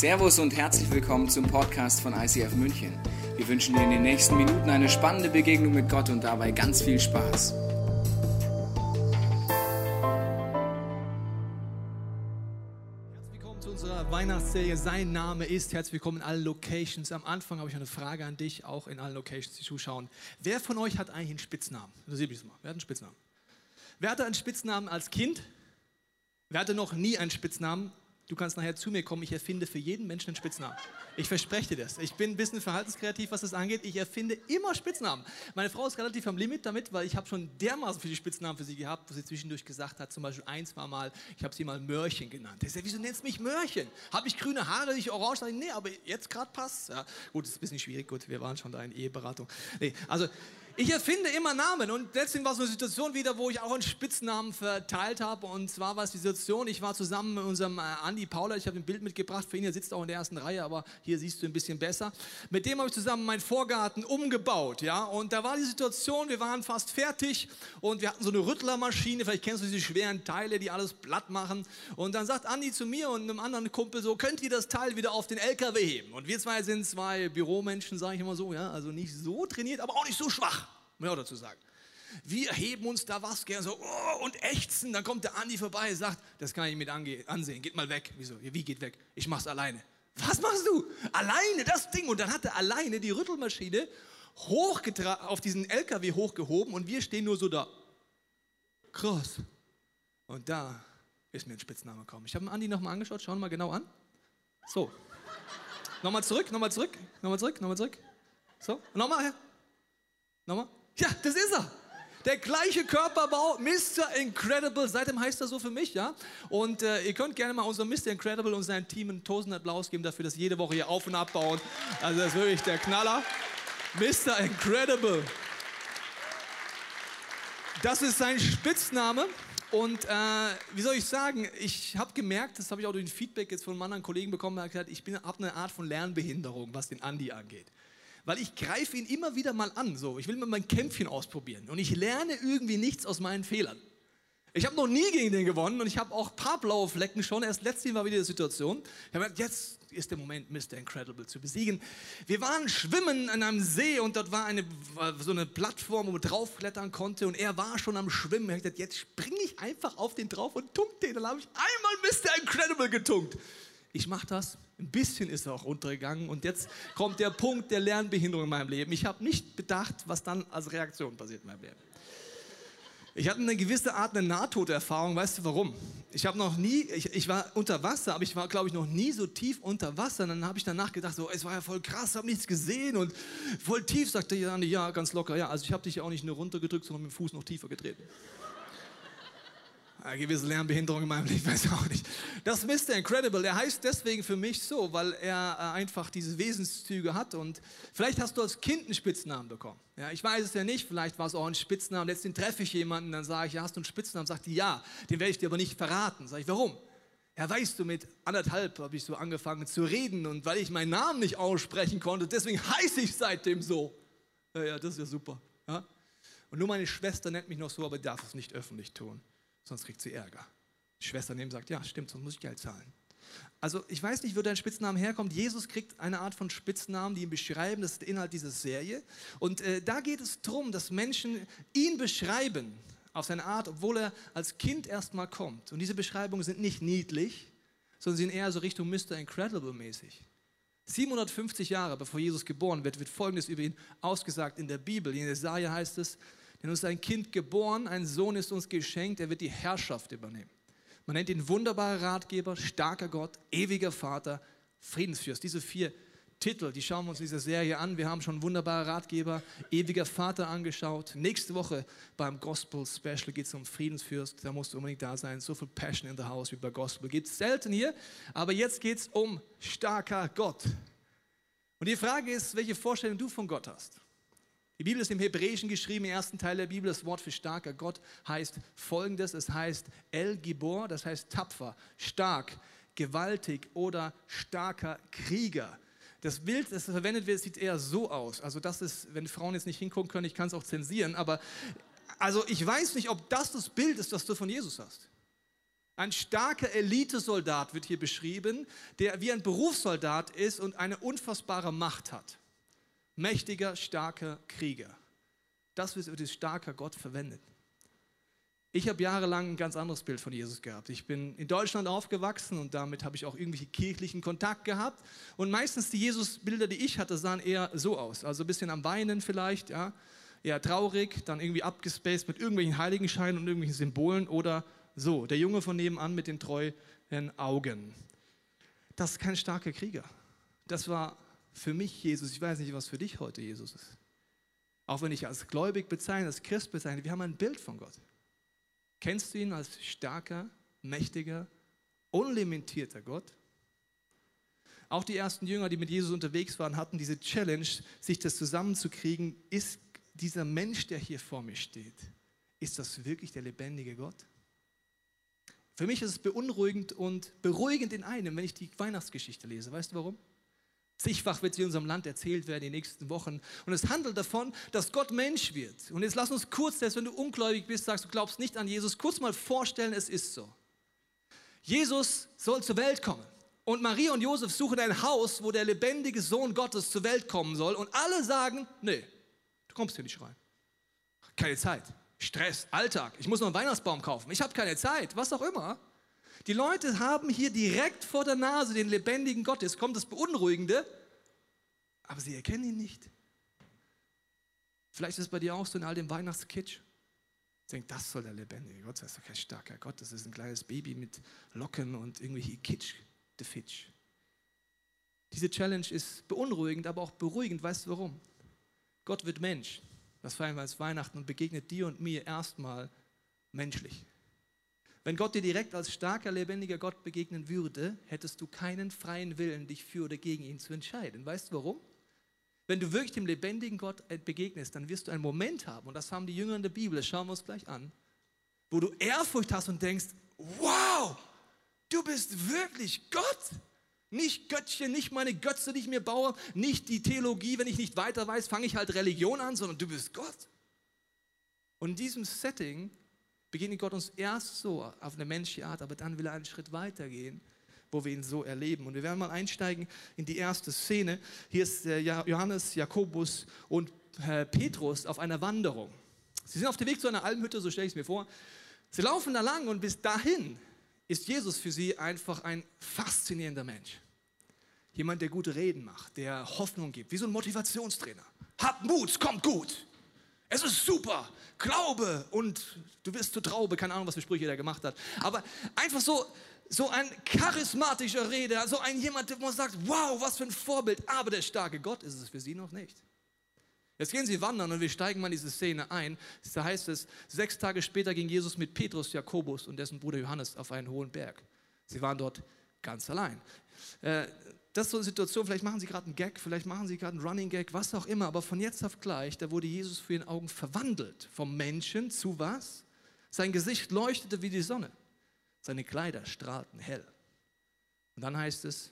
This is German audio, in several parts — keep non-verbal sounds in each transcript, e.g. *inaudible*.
Servus und herzlich willkommen zum Podcast von ICF München. Wir wünschen dir in den nächsten Minuten eine spannende Begegnung mit Gott und dabei ganz viel Spaß. Herzlich willkommen zu unserer Weihnachtsserie. Sein Name ist. Herzlich willkommen in allen Locations. Am Anfang habe ich eine Frage an dich, auch in allen Locations, die zuschauen. Wer von euch hat eigentlich einen Spitznamen? Das mich mal. Wer hat einen Spitznamen? Wer hatte einen Spitznamen als Kind? Wer hatte noch nie einen Spitznamen? Du kannst nachher zu mir kommen, ich erfinde für jeden Menschen einen Spitznamen. Ich verspreche dir das. Ich bin ein bisschen verhaltenskreativ, was das angeht. Ich erfinde immer Spitznamen. Meine Frau ist relativ am Limit damit, weil ich habe schon dermaßen viele Spitznamen für sie gehabt, wo sie zwischendurch gesagt hat, zum Beispiel eins war mal, ich habe sie mal Mörchen genannt. Ich sage, wieso nennst du mich Mörchen? Habe ich grüne Haare, nicht orange? Nee, aber jetzt gerade passt. Ja, gut, das ist ein bisschen schwierig. Gut, wir waren schon da in Eheberatung. Nee, also ich erfinde immer Namen und letztens war so eine Situation wieder, wo ich auch einen Spitznamen verteilt habe. Und zwar war es die Situation, ich war zusammen mit unserem äh, Andi Paula, ich habe ein Bild mitgebracht, für ihn, er sitzt auch in der ersten Reihe, aber hier siehst du ein bisschen besser. Mit dem habe ich zusammen meinen Vorgarten umgebaut, ja, und da war die Situation, wir waren fast fertig und wir hatten so eine Rüttlermaschine, vielleicht kennst du diese schweren Teile, die alles platt machen. Und dann sagt Andi zu mir und einem anderen Kumpel so, könnt ihr das Teil wieder auf den LKW heben? Und wir zwei sind zwei Büromenschen, sage ich immer so, ja, also nicht so trainiert, aber auch nicht so schwach muss ich auch dazu sagen. Wir heben uns da was gerne so oh, und ächzen. Dann kommt der Andi vorbei und sagt, das kann ich mit ansehen, geht mal weg. Wieso? Wie geht weg? Ich mach's alleine. Was machst du? Alleine das Ding. Und dann hat er alleine die Rüttelmaschine auf diesen LKW hochgehoben und wir stehen nur so da. Krass. Und da ist mir ein Spitzname gekommen. Ich habe Andi nochmal angeschaut, schauen wir mal genau an. So. Nochmal zurück, nochmal zurück, nochmal zurück, nochmal zurück. So, nochmal. Nochmal. Ja, das ist er. Der gleiche Körperbau, Mr. Incredible. Seitdem heißt er so für mich, ja. Und äh, ihr könnt gerne mal unserem Mr. Incredible und seinem Team einen tausend Applaus geben dafür, dass jede Woche hier auf und abbauen. Also das ist wirklich der Knaller. Mr. Incredible. Das ist sein Spitzname. Und äh, wie soll ich sagen, ich habe gemerkt, das habe ich auch durch ein Feedback jetzt von einem anderen Kollegen bekommen, der hat gesagt, ich habe eine Art von Lernbehinderung, was den Andi angeht weil ich greife ihn immer wieder mal an. So, ich will mal mein Kämpfchen ausprobieren und ich lerne irgendwie nichts aus meinen Fehlern. Ich habe noch nie gegen den gewonnen und ich habe auch ein paar blaue Flecken schon. Erst letztens war wieder die Situation. Ich habe gesagt, jetzt ist der Moment, Mr. Incredible zu besiegen. Wir waren schwimmen an einem See und dort war eine, so eine Plattform, wo man draufklettern konnte und er war schon am Schwimmen. Er hat gesagt, jetzt springe ich einfach auf den drauf und tunk den. Dann habe ich einmal Mr. Incredible getunkt. Ich mache das ein bisschen ist er auch untergegangen und jetzt kommt der Punkt der Lernbehinderung in meinem Leben. Ich habe nicht bedacht, was dann als Reaktion passiert in meinem Leben. Ich hatte eine gewisse Art eine Nahtoderfahrung. Weißt du warum? Ich habe noch nie, ich, ich, war unter Wasser, aber ich war, glaube ich, noch nie so tief unter Wasser. Und dann habe ich danach gedacht, so, es war ja voll krass, habe nichts gesehen und voll tief. Sagte Jani, ja, ganz locker, ja. Also ich habe dich ja auch nicht nur runtergedrückt, sondern mit dem Fuß noch tiefer getreten. Eine gewisse Lernbehinderung in meinem Leben, weiß auch nicht. Das Mr. Incredible, der heißt deswegen für mich so, weil er äh, einfach diese Wesenszüge hat und vielleicht hast du als Kind einen Spitznamen bekommen. Ja, ich weiß es ja nicht, vielleicht war es auch ein Spitznamen. Letztens treffe ich jemanden, dann sage ich, ja, hast du einen Spitznamen? Sagt die, ja, den werde ich dir aber nicht verraten. Sag ich, warum? Ja, weißt du, mit anderthalb habe ich so angefangen zu reden und weil ich meinen Namen nicht aussprechen konnte, deswegen heiße ich seitdem so. Ja, ja das ist ja super. Ja? Und nur meine Schwester nennt mich noch so, aber darf es nicht öffentlich tun sonst kriegt sie Ärger. Die Schwester neben sagt, ja, stimmt, sonst muss ich Geld zahlen. Also ich weiß nicht, wo dein Spitzname herkommt. Jesus kriegt eine Art von Spitznamen, die ihn beschreiben. Das ist der Inhalt dieser Serie. Und äh, da geht es darum, dass Menschen ihn beschreiben auf seine Art, obwohl er als Kind erstmal kommt. Und diese Beschreibungen sind nicht niedlich, sondern sind eher so Richtung Mr. Incredible mäßig. 750 Jahre bevor Jesus geboren wird, wird Folgendes über ihn ausgesagt in der Bibel. In Jesaja heißt es, denn uns ist ein Kind geboren, ein Sohn ist uns geschenkt, er wird die Herrschaft übernehmen. Man nennt ihn wunderbarer Ratgeber, starker Gott, ewiger Vater, Friedensfürst. Diese vier Titel, die schauen wir uns in dieser Serie an. Wir haben schon wunderbarer Ratgeber, ewiger Vater angeschaut. Nächste Woche beim Gospel Special geht es um Friedensfürst. Da musst du unbedingt da sein. So viel Passion in the House wie bei Gospel gibt es selten hier. Aber jetzt geht es um starker Gott. Und die Frage ist, welche Vorstellung du von Gott hast. Die Bibel ist im Hebräischen geschrieben, im ersten Teil der Bibel. Das Wort für starker Gott heißt folgendes: Es heißt El Gibor, das heißt tapfer, stark, gewaltig oder starker Krieger. Das Bild, das verwendet wird, sieht eher so aus. Also, das ist, wenn Frauen jetzt nicht hingucken können, ich kann es auch zensieren, aber also ich weiß nicht, ob das das Bild ist, das du von Jesus hast. Ein starker Elitesoldat wird hier beschrieben, der wie ein Berufssoldat ist und eine unfassbare Macht hat. Mächtiger, starker Krieger. Das wird als starker Gott verwendet. Ich habe jahrelang ein ganz anderes Bild von Jesus gehabt. Ich bin in Deutschland aufgewachsen und damit habe ich auch irgendwelche kirchlichen Kontakt gehabt. Und meistens die Jesus-Bilder, die ich hatte, sahen eher so aus. Also ein bisschen am Weinen vielleicht, ja. Eher traurig, dann irgendwie abgespaced mit irgendwelchen Heiligenscheinen und irgendwelchen Symbolen oder so, der Junge von nebenan mit den treuen Augen. Das ist kein starker Krieger. Das war für mich Jesus. Ich weiß nicht, was für dich heute Jesus ist. Auch wenn ich als gläubig bezeichne, als Christ bezeichne, wir haben ein Bild von Gott. Kennst du ihn als starker, mächtiger, unlimitierter Gott? Auch die ersten Jünger, die mit Jesus unterwegs waren, hatten diese Challenge, sich das zusammenzukriegen. Ist dieser Mensch, der hier vor mir steht, ist das wirklich der lebendige Gott? Für mich ist es beunruhigend und beruhigend in einem, wenn ich die Weihnachtsgeschichte lese. Weißt du warum? Zigfach wird sie in unserem Land erzählt werden in den nächsten Wochen. Und es handelt davon, dass Gott Mensch wird. Und jetzt lass uns kurz, selbst wenn du ungläubig bist, sagst, du glaubst nicht an Jesus, kurz mal vorstellen, es ist so. Jesus soll zur Welt kommen. Und Maria und Josef suchen ein Haus, wo der lebendige Sohn Gottes zur Welt kommen soll. Und alle sagen, nee, du kommst hier nicht rein. Keine Zeit. Stress, Alltag, ich muss noch einen Weihnachtsbaum kaufen, ich habe keine Zeit, was auch immer. Die Leute haben hier direkt vor der Nase den lebendigen Gott. Jetzt kommt das Beunruhigende, aber sie erkennen ihn nicht. Vielleicht ist es bei dir auch so in all dem Weihnachtskitsch. Denkt, das soll der lebendige Gott sein. Das ist doch kein starker Gott. Das ist ein kleines Baby mit Locken und irgendwie Kitsch, the Fitch. Diese Challenge ist beunruhigend, aber auch beruhigend. Weißt du warum? Gott wird Mensch. Das feiern wir als Weihnachten und begegnet dir und mir erstmal menschlich. Wenn Gott dir direkt als starker, lebendiger Gott begegnen würde, hättest du keinen freien Willen, dich für oder gegen ihn zu entscheiden. Weißt du warum? Wenn du wirklich dem lebendigen Gott begegnest, dann wirst du einen Moment haben, und das haben die Jünger in der Bibel, das schauen wir uns gleich an, wo du Ehrfurcht hast und denkst, wow, du bist wirklich Gott. Nicht Göttchen, nicht meine Götze, die ich mir baue, nicht die Theologie, wenn ich nicht weiter weiß, fange ich halt Religion an, sondern du bist Gott. Und in diesem Setting begegnet Gott uns erst so auf eine menschliche Art, aber dann will er einen Schritt weiter gehen, wo wir ihn so erleben. Und wir werden mal einsteigen in die erste Szene. Hier ist Johannes, Jakobus und Petrus auf einer Wanderung. Sie sind auf dem Weg zu einer Almhütte, so stelle ich es mir vor. Sie laufen da lang und bis dahin ist Jesus für sie einfach ein faszinierender Mensch. Jemand, der gute Reden macht, der Hoffnung gibt, wie so ein Motivationstrainer. Habt Mut, kommt gut. Es ist super. Glaube und du wirst zur Traube. Keine Ahnung, was für Sprüche er gemacht hat. Aber einfach so, so ein charismatischer Redner, so ein jemand, der man sagt, wow, was für ein Vorbild. Aber der starke Gott ist es für sie noch nicht. Jetzt gehen sie wandern und wir steigen mal in diese Szene ein. Da heißt es, sechs Tage später ging Jesus mit Petrus, Jakobus und dessen Bruder Johannes auf einen hohen Berg. Sie waren dort ganz allein. Das ist so eine Situation, vielleicht machen sie gerade einen Gag, vielleicht machen sie gerade einen Running Gag, was auch immer, aber von jetzt auf gleich, da wurde Jesus für ihren Augen verwandelt. Vom Menschen zu was? Sein Gesicht leuchtete wie die Sonne. Seine Kleider strahlten hell. Und dann heißt es,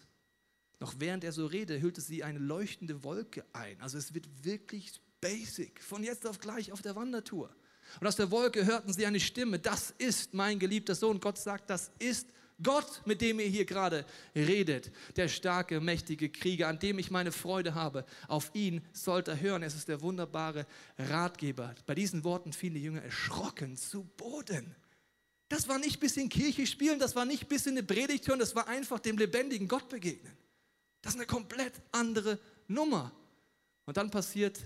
noch während er so redete, hüllte sie eine leuchtende Wolke ein. Also es wird wirklich basic, von jetzt auf gleich auf der Wandertour. Und aus der Wolke hörten sie eine Stimme, das ist mein geliebter Sohn. Gott sagt, das ist Gott, mit dem ihr hier gerade redet, der starke, mächtige Krieger, an dem ich meine Freude habe. Auf ihn sollt ihr hören. Es ist der wunderbare Ratgeber. Bei diesen Worten fielen die Jünger erschrocken zu Boden. Das war nicht bis in Kirche spielen, das war nicht bis in eine Predigt hören, das war einfach dem lebendigen Gott begegnen. Das ist eine komplett andere Nummer. Und dann passiert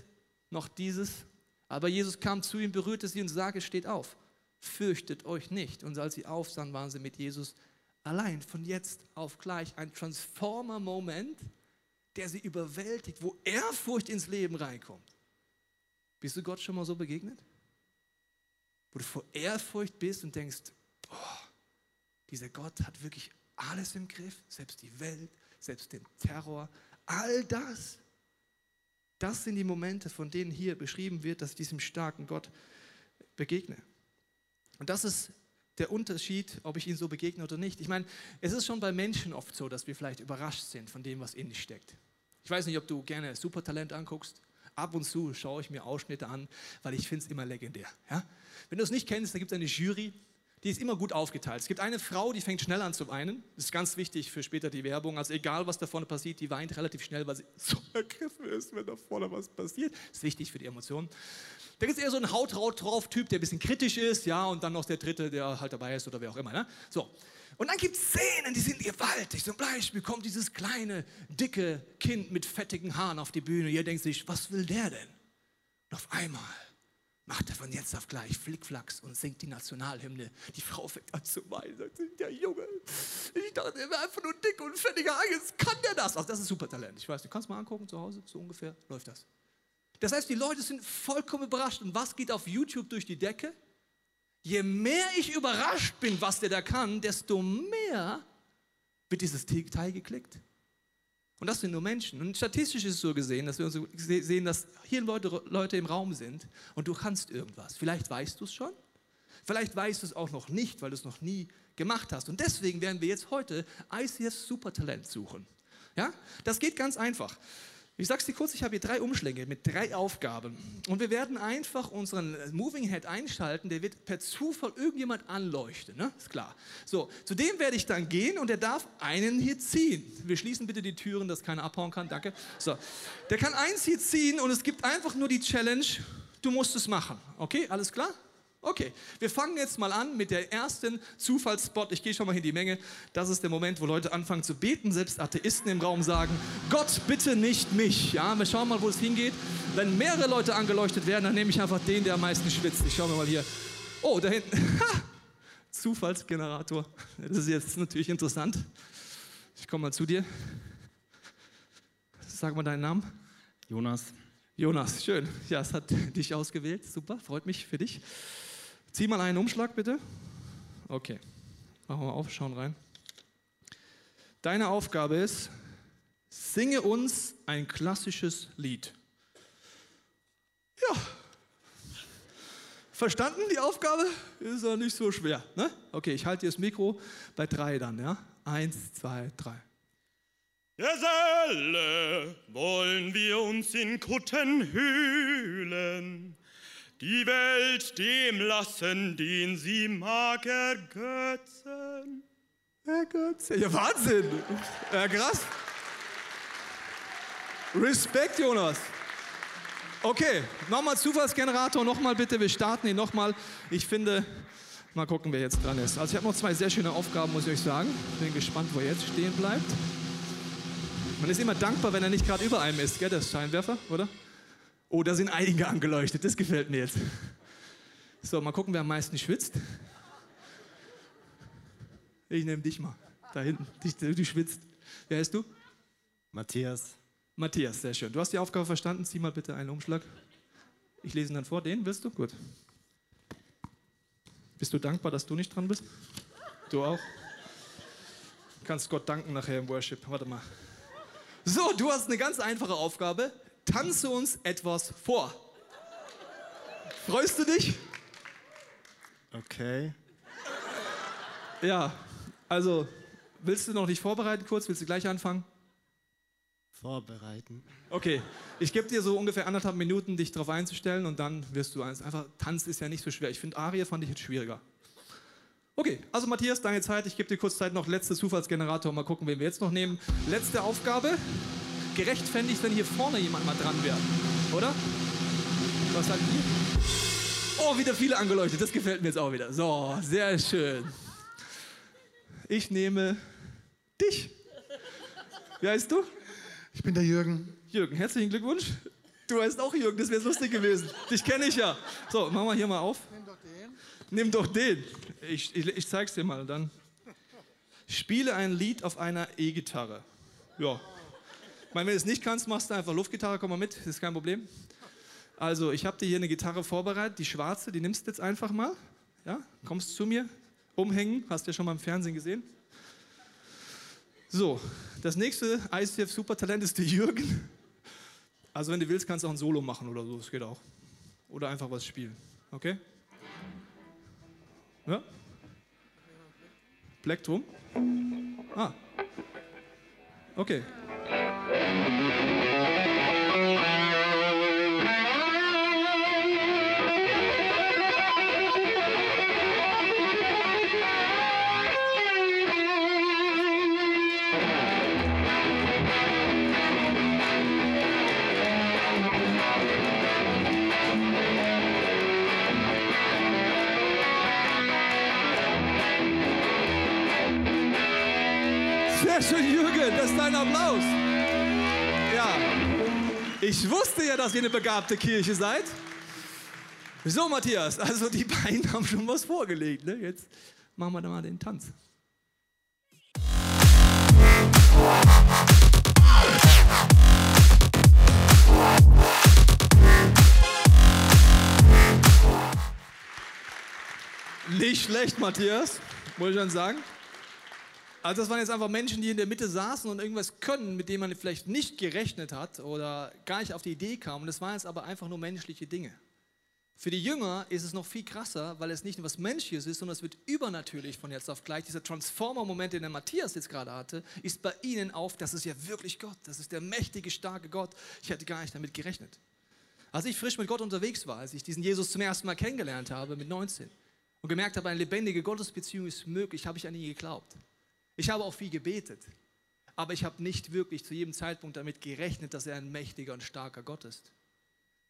noch dieses, aber Jesus kam zu ihm, berührte sie und sagte, steht auf, fürchtet euch nicht. Und als sie aufsahen, waren sie mit Jesus allein, von jetzt auf gleich. Ein Transformer-Moment, der sie überwältigt, wo Ehrfurcht ins Leben reinkommt. Bist du Gott schon mal so begegnet? Wo du vor Ehrfurcht bist und denkst, boah, dieser Gott hat wirklich alles im Griff, selbst die Welt, selbst den Terror, all das. Das sind die Momente, von denen hier beschrieben wird, dass ich diesem starken Gott begegne. Und das ist der Unterschied, ob ich ihm so begegne oder nicht. Ich meine, es ist schon bei Menschen oft so, dass wir vielleicht überrascht sind von dem, was in dich steckt. Ich weiß nicht, ob du gerne Supertalent anguckst. Ab und zu schaue ich mir Ausschnitte an, weil ich finde es immer legendär. Ja? Wenn du es nicht kennst, da gibt es eine Jury, die ist immer gut aufgeteilt. Es gibt eine Frau, die fängt schnell an zu weinen. Das ist ganz wichtig für später die Werbung. Also egal, was da vorne passiert, die weint relativ schnell, weil sie *laughs* so ergriffen ist, wenn da vorne was passiert. Das ist wichtig für die Emotionen. Da gibt es eher so einen Haut drauf Typ, der ein bisschen kritisch ist, ja, und dann noch der dritte, der halt dabei ist oder wer auch immer. Ne? So. Und dann gibt es Szenen, die sind gewaltig. Zum Beispiel kommt dieses kleine, dicke Kind mit fettigen Haaren auf die Bühne. Ihr denkt sich, was will der denn? Und auf einmal macht er von jetzt auf gleich Flickflacks und singt die Nationalhymne. Die Frau fängt an zu weinen. Sagt, der Junge, ich dachte, er wäre einfach nur dick und fettiger Jetzt kann der das. Also das ist super Talent. Ich weiß, du kannst mal angucken zu Hause, so ungefähr läuft das. Das heißt, die Leute sind vollkommen überrascht. Und was geht auf YouTube durch die Decke? Je mehr ich überrascht bin, was der da kann, desto mehr wird dieses Teil geklickt. Und das sind nur Menschen. Und statistisch ist es so gesehen, dass wir sehen, dass hier Leute, Leute im Raum sind und du kannst irgendwas. Vielleicht weißt du es schon, vielleicht weißt du es auch noch nicht, weil du es noch nie gemacht hast. Und deswegen werden wir jetzt heute ICF Supertalent suchen. Ja, das geht ganz einfach. Ich sage es dir kurz, ich habe hier drei Umschläge mit drei Aufgaben. Und wir werden einfach unseren Moving Head einschalten, der wird per Zufall irgendjemand anleuchten, ne? ist klar. So, zu dem werde ich dann gehen und der darf einen hier ziehen. Wir schließen bitte die Türen, dass keiner abhauen kann, danke. So, der kann eins hier ziehen und es gibt einfach nur die Challenge, du musst es machen. Okay, alles klar? Okay, wir fangen jetzt mal an mit der ersten Zufallsspot. Ich gehe schon mal in die Menge. Das ist der Moment, wo Leute anfangen zu beten. Selbst Atheisten im Raum sagen, Gott, bitte nicht mich. Ja, wir schauen mal, wo es hingeht. Wenn mehrere Leute angeleuchtet werden, dann nehme ich einfach den, der am meisten schwitzt. Ich schaue mir mal hier. Oh, da hinten. Zufallsgenerator. Das ist jetzt natürlich interessant. Ich komme mal zu dir. Sag mal deinen Namen. Jonas. Jonas, schön. Ja, es hat dich ausgewählt. Super, freut mich für dich. Zieh mal einen Umschlag bitte. Okay, machen wir auf, schauen rein. Deine Aufgabe ist, singe uns ein klassisches Lied. Ja. Verstanden die Aufgabe? Ist ja nicht so schwer. Ne? Okay, ich halte dir das Mikro bei drei dann. Ja? Eins, zwei, drei. Geselle, wollen wir uns in Kutten hühlen die Welt dem lassen, den sie mag ergötzen. Ergötzen? Ja, Wahnsinn! Ja, krass. Respekt, Jonas. Okay, nochmal Zufallsgenerator, nochmal bitte, wir starten ihn nochmal. Ich finde, mal gucken, wer jetzt dran ist. Also ich habe noch zwei sehr schöne Aufgaben, muss ich euch sagen. Bin gespannt, wo er jetzt stehen bleibt. Man ist immer dankbar, wenn er nicht gerade über einem ist, gell, das Scheinwerfer, oder? Oh, da sind einige angeleuchtet, das gefällt mir jetzt. So, mal gucken, wer am meisten schwitzt. Ich nehme dich mal. Da hinten, du, du schwitzt. Wer heißt du? Matthias. Matthias, sehr schön. Du hast die Aufgabe verstanden. Zieh mal bitte einen Umschlag. Ich lese ihn dann vor. Den willst du? Gut. Bist du dankbar, dass du nicht dran bist? Du auch? Du kannst Gott danken nachher im Worship. Warte mal. So, du hast eine ganz einfache Aufgabe tanze uns etwas vor. Freust du dich? Okay. Ja, also willst du noch nicht vorbereiten kurz? Willst du gleich anfangen? Vorbereiten. Okay, ich gebe dir so ungefähr anderthalb Minuten, dich darauf einzustellen und dann wirst du eins. Einfach, Tanz ist ja nicht so schwer. Ich finde Arie fand ich jetzt schwieriger. Okay, also Matthias, deine Zeit. Ich gebe dir kurz Zeit noch. Letzter Zufallsgenerator. Mal gucken, wen wir jetzt noch nehmen. Letzte Aufgabe gerecht fände ich, wenn hier vorne jemand mal dran wäre. Oder? Was sagt ihr? Oh, wieder viele angeleuchtet. Das gefällt mir jetzt auch wieder. So, sehr schön. Ich nehme dich. Wie heißt du? Ich bin der Jürgen. Jürgen, herzlichen Glückwunsch. Du heißt auch Jürgen, das wäre lustig gewesen. Dich kenne ich ja. So, machen wir hier mal auf. Nimm doch den. Nimm doch den. Ich, ich, ich zeig's dir mal dann. Spiele ein Lied auf einer E-Gitarre. Ja, meine, wenn du es nicht kannst, machst du einfach Luftgitarre, komm mal mit, das ist kein Problem. Also, ich habe dir hier eine Gitarre vorbereitet, die schwarze, die nimmst du jetzt einfach mal. Ja, kommst zu mir, umhängen, hast du ja schon mal im Fernsehen gesehen. So, das nächste ICF Supertalent ist der Jürgen. Also, wenn du willst, kannst du auch ein Solo machen oder so, das geht auch. Oder einfach was spielen, okay? Ja? Plektrum? Ah. Okay. Sehr schön, Jürgen, das ist dein Applaus. Ich wusste ja, dass ihr eine begabte Kirche seid. So, Matthias, also die beiden haben schon was vorgelegt. Ne? Jetzt machen wir da mal den Tanz. Nicht schlecht, Matthias, muss ich dann sagen. Also das waren jetzt einfach Menschen, die in der Mitte saßen und irgendwas können, mit dem man vielleicht nicht gerechnet hat oder gar nicht auf die Idee kam. Und das waren jetzt aber einfach nur menschliche Dinge. Für die Jünger ist es noch viel krasser, weil es nicht nur was Menschliches ist, sondern es wird übernatürlich von jetzt auf gleich. Dieser Transformer-Moment, den der Matthias jetzt gerade hatte, ist bei ihnen auf, das ist ja wirklich Gott, das ist der mächtige, starke Gott. Ich hätte gar nicht damit gerechnet. Als ich frisch mit Gott unterwegs war, als ich diesen Jesus zum ersten Mal kennengelernt habe mit 19 und gemerkt habe, eine lebendige Gottesbeziehung ist möglich, habe ich an ihn geglaubt. Ich habe auch viel gebetet, aber ich habe nicht wirklich zu jedem Zeitpunkt damit gerechnet, dass er ein mächtiger und starker Gott ist.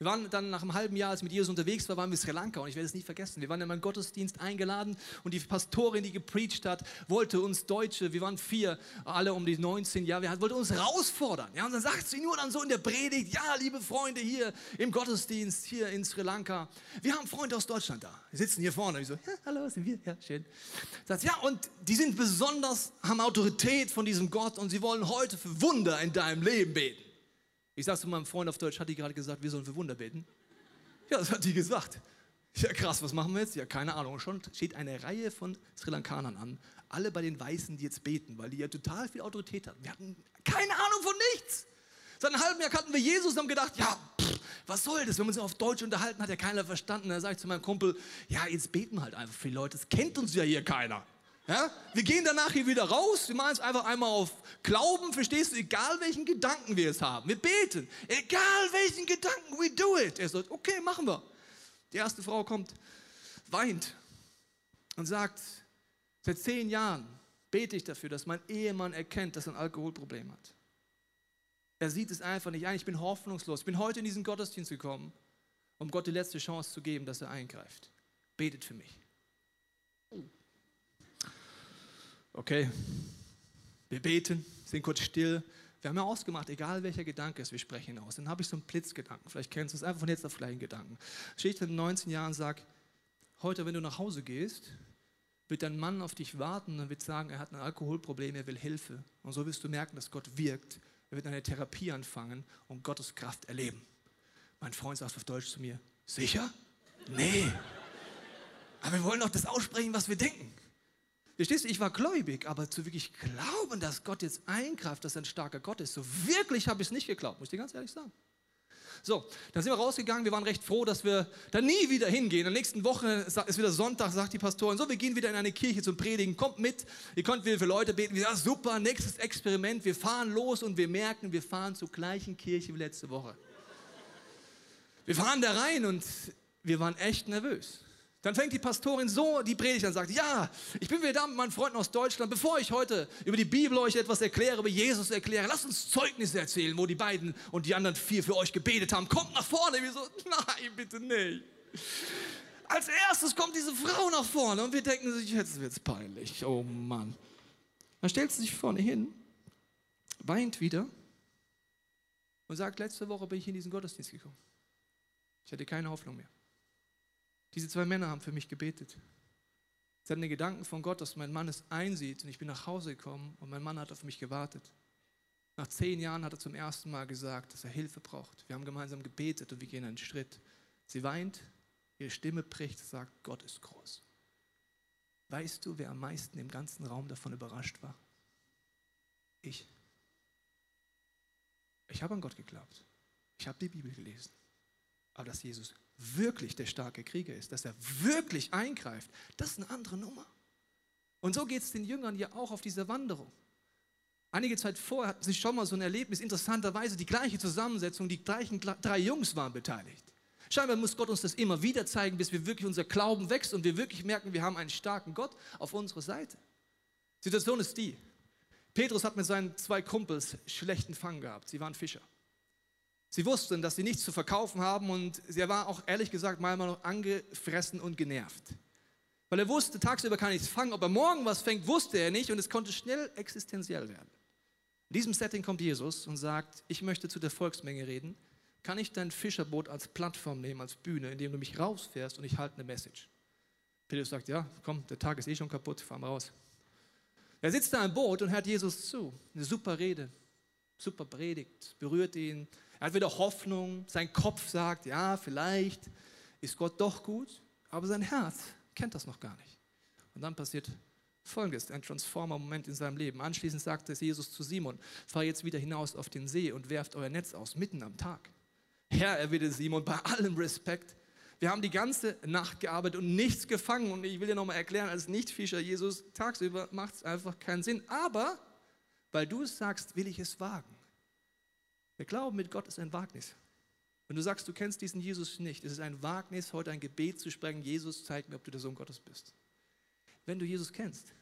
Wir waren dann nach einem halben Jahr, als ich mit Jesus unterwegs war, waren wir in Sri Lanka und ich werde es nie vergessen. Wir waren in meinen Gottesdienst eingeladen und die Pastorin, die gepreacht hat, wollte uns Deutsche, wir waren vier, alle um die 19 Jahre, wollte uns herausfordern. Ja, und dann sagt sie nur dann so in der Predigt, ja, liebe Freunde hier im Gottesdienst, hier in Sri Lanka, wir haben Freunde aus Deutschland da. Wir sitzen hier vorne. Ich so, ja, hallo, sind wir? Ja, schön. Sagt sie, ja, und die sind besonders, haben Autorität von diesem Gott und sie wollen heute für Wunder in deinem Leben beten. Ich sage zu meinem Freund auf Deutsch, hat die gerade gesagt, wir sollen für Wunder beten? Ja, das hat die gesagt. Ja, krass, was machen wir jetzt? Ja, keine Ahnung. Schon steht eine Reihe von Sri Lankanern an, alle bei den Weißen, die jetzt beten, weil die ja total viel Autorität hatten. Wir hatten keine Ahnung von nichts. Seit einem halben Jahr kannten wir Jesus und haben gedacht, ja, pff, was soll das? Wenn man sich auf Deutsch unterhalten, hat ja keiner verstanden. Da sage ich zu meinem Kumpel, ja, jetzt beten wir halt einfach die Leute. Das kennt uns ja hier keiner. Ja? Wir gehen danach hier wieder raus, wir machen es einfach einmal auf Glauben, verstehst du, egal welchen Gedanken wir es haben. Wir beten, egal welchen Gedanken, we do it. Er sagt, okay, machen wir. Die erste Frau kommt, weint und sagt, seit zehn Jahren bete ich dafür, dass mein Ehemann erkennt, dass er ein Alkoholproblem hat. Er sieht es einfach nicht ein, ich bin hoffnungslos. Ich bin heute in diesen Gottesdienst gekommen, um Gott die letzte Chance zu geben, dass er eingreift. Betet für mich. Okay, wir beten, sind kurz still. Wir haben ja ausgemacht, egal welcher Gedanke ist, wir sprechen aus. Dann habe ich so einen Blitzgedanken. Vielleicht kennst du es einfach von jetzt auf gleich einen Gedanken. Stehe ich dann in 19 Jahren und sage, heute, wenn du nach Hause gehst, wird dein Mann auf dich warten und wird sagen, er hat ein Alkoholproblem, er will Hilfe. Und so wirst du merken, dass Gott wirkt. Er wird eine Therapie anfangen und Gottes Kraft erleben. Mein Freund sagt auf Deutsch zu mir, sicher? Nee. Aber wir wollen doch das aussprechen, was wir denken. Verstehst du, ich war gläubig, aber zu wirklich glauben, dass Gott jetzt eingreift, dass er ein starker Gott ist, so wirklich habe ich es nicht geglaubt, muss ich dir ganz ehrlich sagen. So, dann sind wir rausgegangen, wir waren recht froh, dass wir da nie wieder hingehen. In der nächsten Woche ist wieder Sonntag, sagt die Pastorin, so, wir gehen wieder in eine Kirche zum Predigen, kommt mit, ihr könnt wieder für Leute beten. Wir sagen, super, nächstes Experiment, wir fahren los und wir merken, wir fahren zur gleichen Kirche wie letzte Woche. Wir fahren da rein und wir waren echt nervös. Dann fängt die Pastorin so die Predigt an und sagt, ja, ich bin wieder da mit meinen Freunden aus Deutschland. Bevor ich heute über die Bibel euch etwas erkläre, über Jesus erkläre, lasst uns Zeugnisse erzählen, wo die beiden und die anderen vier für euch gebetet haben. Kommt nach vorne. Wir so, *laughs* nein, bitte nicht. Als erstes kommt diese Frau nach vorne und wir denken sich, jetzt wird es peinlich. Oh Mann. Dann stellt sie sich vorne hin, weint wieder und sagt, letzte Woche bin ich in diesen Gottesdienst gekommen. Ich hatte keine Hoffnung mehr. Diese zwei Männer haben für mich gebetet. Sie hatten den Gedanken von Gott, dass mein Mann es einsieht und ich bin nach Hause gekommen und mein Mann hat auf mich gewartet. Nach zehn Jahren hat er zum ersten Mal gesagt, dass er Hilfe braucht. Wir haben gemeinsam gebetet und wir gehen einen Schritt. Sie weint, ihre Stimme bricht, sagt, Gott ist groß. Weißt du, wer am meisten im ganzen Raum davon überrascht war? Ich. Ich habe an Gott geglaubt. Ich habe die Bibel gelesen. Aber dass Jesus wirklich der starke Krieger ist, dass er wirklich eingreift, das ist eine andere Nummer. Und so geht es den Jüngern ja auch auf dieser Wanderung. Einige Zeit vorher hatten sie schon mal so ein Erlebnis, interessanterweise die gleiche Zusammensetzung, die gleichen drei Jungs waren beteiligt. Scheinbar muss Gott uns das immer wieder zeigen, bis wir wirklich unser Glauben wächst und wir wirklich merken, wir haben einen starken Gott auf unserer Seite. Situation ist die, Petrus hat mit seinen zwei Kumpels schlechten Fang gehabt, sie waren Fischer. Sie wussten, dass sie nichts zu verkaufen haben und sie war auch ehrlich gesagt manchmal noch angefressen und genervt. Weil er wusste, tagsüber kann ich es fangen, ob er morgen was fängt, wusste er nicht und es konnte schnell existenziell werden. In diesem Setting kommt Jesus und sagt, ich möchte zu der Volksmenge reden. Kann ich dein Fischerboot als Plattform nehmen, als Bühne, indem du mich rausfährst und ich halte eine Message? Petrus sagt, ja, komm, der Tag ist eh schon kaputt, fahr mal raus. Er sitzt da im Boot und hört Jesus zu. Eine super Rede, super Predigt, berührt ihn. Er hat wieder Hoffnung. Sein Kopf sagt, ja, vielleicht ist Gott doch gut, aber sein Herz kennt das noch gar nicht. Und dann passiert Folgendes, ein Transformer-Moment in seinem Leben. Anschließend sagt es Jesus zu Simon, fahr jetzt wieder hinaus auf den See und werft euer Netz aus, mitten am Tag. Herr, erwiderte Simon, bei allem Respekt, wir haben die ganze Nacht gearbeitet und nichts gefangen. Und ich will dir nochmal erklären, als Nichtfischer Jesus, tagsüber macht es einfach keinen Sinn. Aber, weil du es sagst, will ich es wagen. Der Glauben mit Gott ist ein Wagnis. Wenn du sagst, du kennst diesen Jesus nicht, ist es ein Wagnis, heute ein Gebet zu sprechen, Jesus, zeig mir, ob du der Sohn Gottes bist. Wenn du Jesus kennst,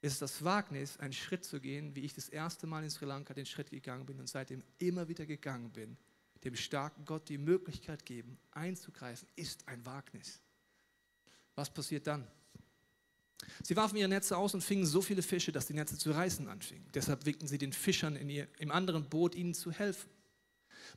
ist es das Wagnis, einen Schritt zu gehen, wie ich das erste Mal in Sri Lanka den Schritt gegangen bin und seitdem immer wieder gegangen bin, dem starken Gott die Möglichkeit geben, einzugreifen, ist ein Wagnis. Was passiert dann? Sie warfen ihre Netze aus und fingen so viele Fische, dass die Netze zu reißen anfingen. Deshalb winkten sie den Fischern ihr, im anderen Boot, ihnen zu helfen.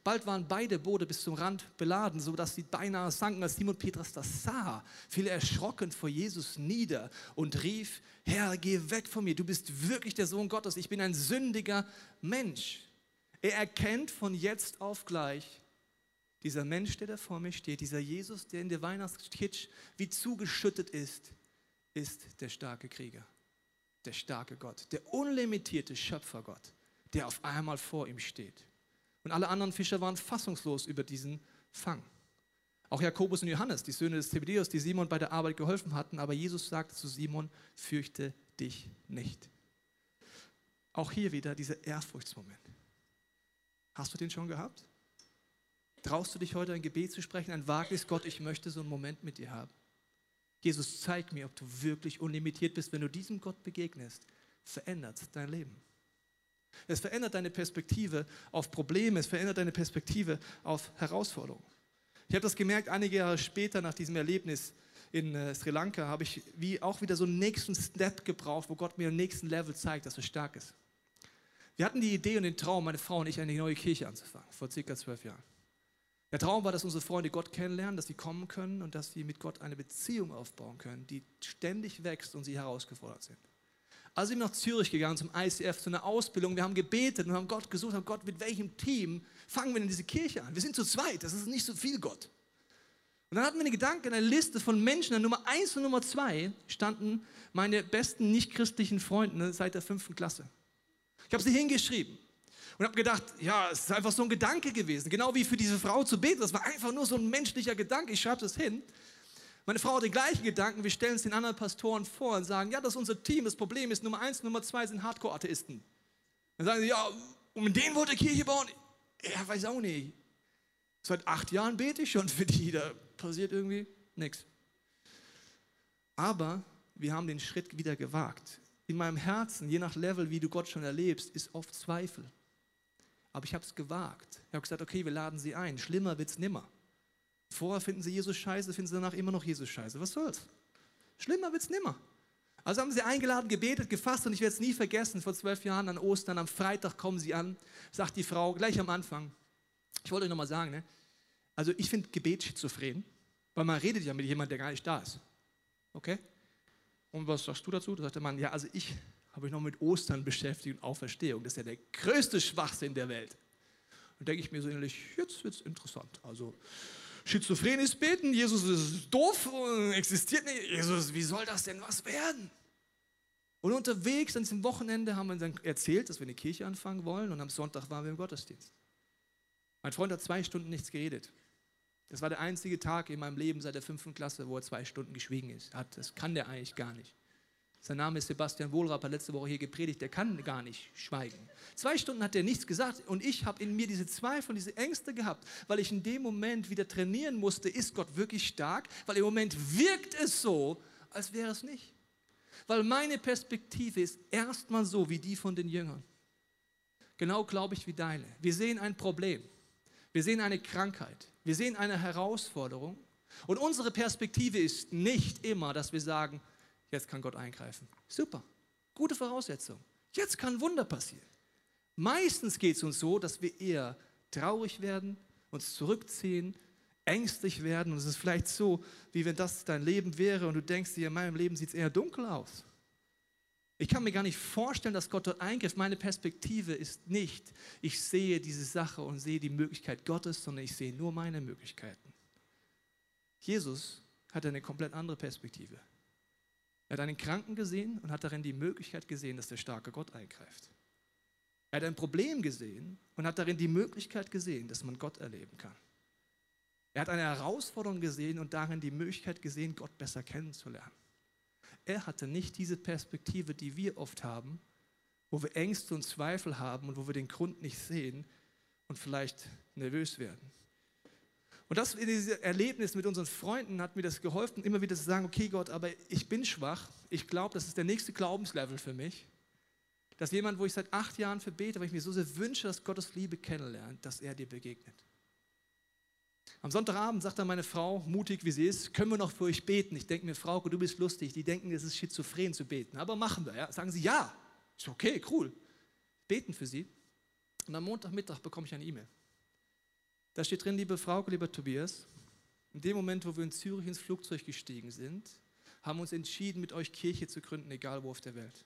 Bald waren beide Boote bis zum Rand beladen, sodass sie beinahe sanken. Als Simon Petrus das sah, fiel er erschrocken vor Jesus nieder und rief, Herr, geh weg von mir, du bist wirklich der Sohn Gottes, ich bin ein sündiger Mensch. Er erkennt von jetzt auf gleich, dieser Mensch, der da vor mir steht, dieser Jesus, der in der Weihnachtskitsch wie zugeschüttet ist, ist der starke Krieger, der starke Gott, der unlimitierte Schöpfergott, der auf einmal vor ihm steht. Und alle anderen Fischer waren fassungslos über diesen Fang. Auch Jakobus und Johannes, die Söhne des Zebedeus, die Simon bei der Arbeit geholfen hatten, aber Jesus sagte zu Simon, fürchte dich nicht. Auch hier wieder dieser Ehrfurchtsmoment. Hast du den schon gehabt? Traust du dich heute ein Gebet zu sprechen, ein Wagnis, Gott, ich möchte so einen Moment mit dir haben? Jesus, zeig mir, ob du wirklich unlimitiert bist. Wenn du diesem Gott begegnest, verändert dein Leben. Es verändert deine Perspektive auf Probleme, es verändert deine Perspektive auf Herausforderungen. Ich habe das gemerkt, einige Jahre später nach diesem Erlebnis in äh, Sri Lanka, habe ich wie auch wieder so einen nächsten Step gebraucht, wo Gott mir im nächsten Level zeigt, dass er stark ist. Wir hatten die Idee und den Traum, meine Frau und ich, eine neue Kirche anzufangen, vor circa zwölf Jahren. Der Traum war, dass unsere Freunde Gott kennenlernen, dass sie kommen können und dass sie mit Gott eine Beziehung aufbauen können, die ständig wächst und sie herausgefordert sind. Also sind wir nach Zürich gegangen zum ICF, zu einer Ausbildung. Wir haben gebetet und haben Gott gesucht, haben Gott, mit welchem Team fangen wir denn diese Kirche an? Wir sind zu zweit, das ist nicht so viel Gott. Und dann hatten wir eine Gedanke, eine Liste von Menschen. An Nummer eins und Nummer zwei standen meine besten nichtchristlichen Freunde seit der fünften Klasse. Ich habe sie hingeschrieben und habe gedacht, ja, es ist einfach so ein Gedanke gewesen. Genau wie für diese Frau zu beten. Das war einfach nur so ein menschlicher Gedanke. Ich schreibe das hin. Meine Frau hat den gleichen Gedanken. Wir stellen es den anderen Pastoren vor und sagen, ja, das ist unser Team. Das Problem ist, Nummer eins, Nummer zwei sind Hardcore-Atheisten. Dann sagen sie, ja, um den wollte Kirche bauen? Ja, weiß auch nicht. Seit acht Jahren bete ich schon für die. Da passiert irgendwie nichts. Aber wir haben den Schritt wieder gewagt in meinem Herzen, je nach Level, wie du Gott schon erlebst, ist oft Zweifel. Aber ich habe es gewagt. Ich habe gesagt, okay, wir laden sie ein. Schlimmer wird es nimmer. Vorher finden sie Jesus scheiße, finden sie danach immer noch Jesus scheiße. Was soll's? Schlimmer wird es nimmer. Also haben sie eingeladen, gebetet, gefasst und ich werde es nie vergessen, vor zwölf Jahren an Ostern, am Freitag kommen sie an, sagt die Frau gleich am Anfang. Ich wollte euch nochmal sagen, ne? also ich finde Gebet schizophren, weil man redet ja mit jemandem, der gar nicht da ist. Okay? Und was sagst du dazu? Da sagt der Mann, ja, also ich habe mich noch mit Ostern beschäftigt und Auferstehung. Das ist ja der größte Schwachsinn der Welt. Und denke ich mir so innerlich, jetzt wird es interessant. Also schizophren ist beten, Jesus ist doof, existiert nicht. Jesus, wie soll das denn was werden? Und unterwegs an diesem Wochenende haben wir dann erzählt, dass wir eine Kirche anfangen wollen und am Sonntag waren wir im Gottesdienst. Mein Freund hat zwei Stunden nichts geredet. Das war der einzige Tag in meinem Leben seit der fünften Klasse, wo er zwei Stunden geschwiegen ist. Das kann der eigentlich gar nicht. Sein Name ist Sebastian Wohlrapp, hat letzte Woche hier gepredigt, der kann gar nicht schweigen. Zwei Stunden hat er nichts gesagt und ich habe in mir diese Zweifel und diese Ängste gehabt, weil ich in dem Moment wieder trainieren musste, ist Gott wirklich stark? Weil im Moment wirkt es so, als wäre es nicht. Weil meine Perspektive ist erstmal so wie die von den Jüngern. Genau glaube ich wie deine. Wir sehen ein Problem. Wir sehen eine Krankheit. Wir sehen eine Herausforderung Und unsere Perspektive ist nicht immer, dass wir sagen, jetzt kann Gott eingreifen. Super, gute Voraussetzung. Jetzt kann Wunder passieren. Meistens geht es uns so, dass wir eher traurig werden, uns zurückziehen, ängstlich werden. Und es ist vielleicht so, wie wenn das dein Leben wäre und du denkst dir, in meinem Leben sieht es eher dunkel aus. Ich kann mir gar nicht vorstellen, dass Gott dort eingreift. Meine Perspektive ist nicht, ich sehe diese Sache und sehe die Möglichkeit Gottes, sondern ich sehe nur meine Möglichkeiten. Jesus hat eine komplett andere Perspektive. Er hat einen Kranken gesehen und hat darin die Möglichkeit gesehen, dass der starke Gott eingreift. Er hat ein Problem gesehen und hat darin die Möglichkeit gesehen, dass man Gott erleben kann. Er hat eine Herausforderung gesehen und darin die Möglichkeit gesehen, Gott besser kennenzulernen. Er hatte nicht diese Perspektive, die wir oft haben, wo wir Ängste und Zweifel haben und wo wir den Grund nicht sehen und vielleicht nervös werden. Und das Erlebnis mit unseren Freunden hat mir das geholfen, immer wieder zu sagen, okay Gott, aber ich bin schwach. Ich glaube, das ist der nächste Glaubenslevel für mich. Dass jemand, wo ich seit acht Jahren für bete, weil ich mir so sehr wünsche, dass Gottes Liebe kennenlernt, dass er dir begegnet. Am Sonntagabend sagt dann meine Frau, mutig wie sie ist, können wir noch für euch beten? Ich denke mir, Frau, du bist lustig. Die denken, es ist schizophren zu beten. Aber machen wir. Ja? Sagen sie, ja. Ist okay, cool. Beten für sie. Und am Montagmittag bekomme ich eine E-Mail. Da steht drin, liebe Frau, lieber Tobias, in dem Moment, wo wir in Zürich ins Flugzeug gestiegen sind, haben wir uns entschieden, mit euch Kirche zu gründen, egal wo auf der Welt.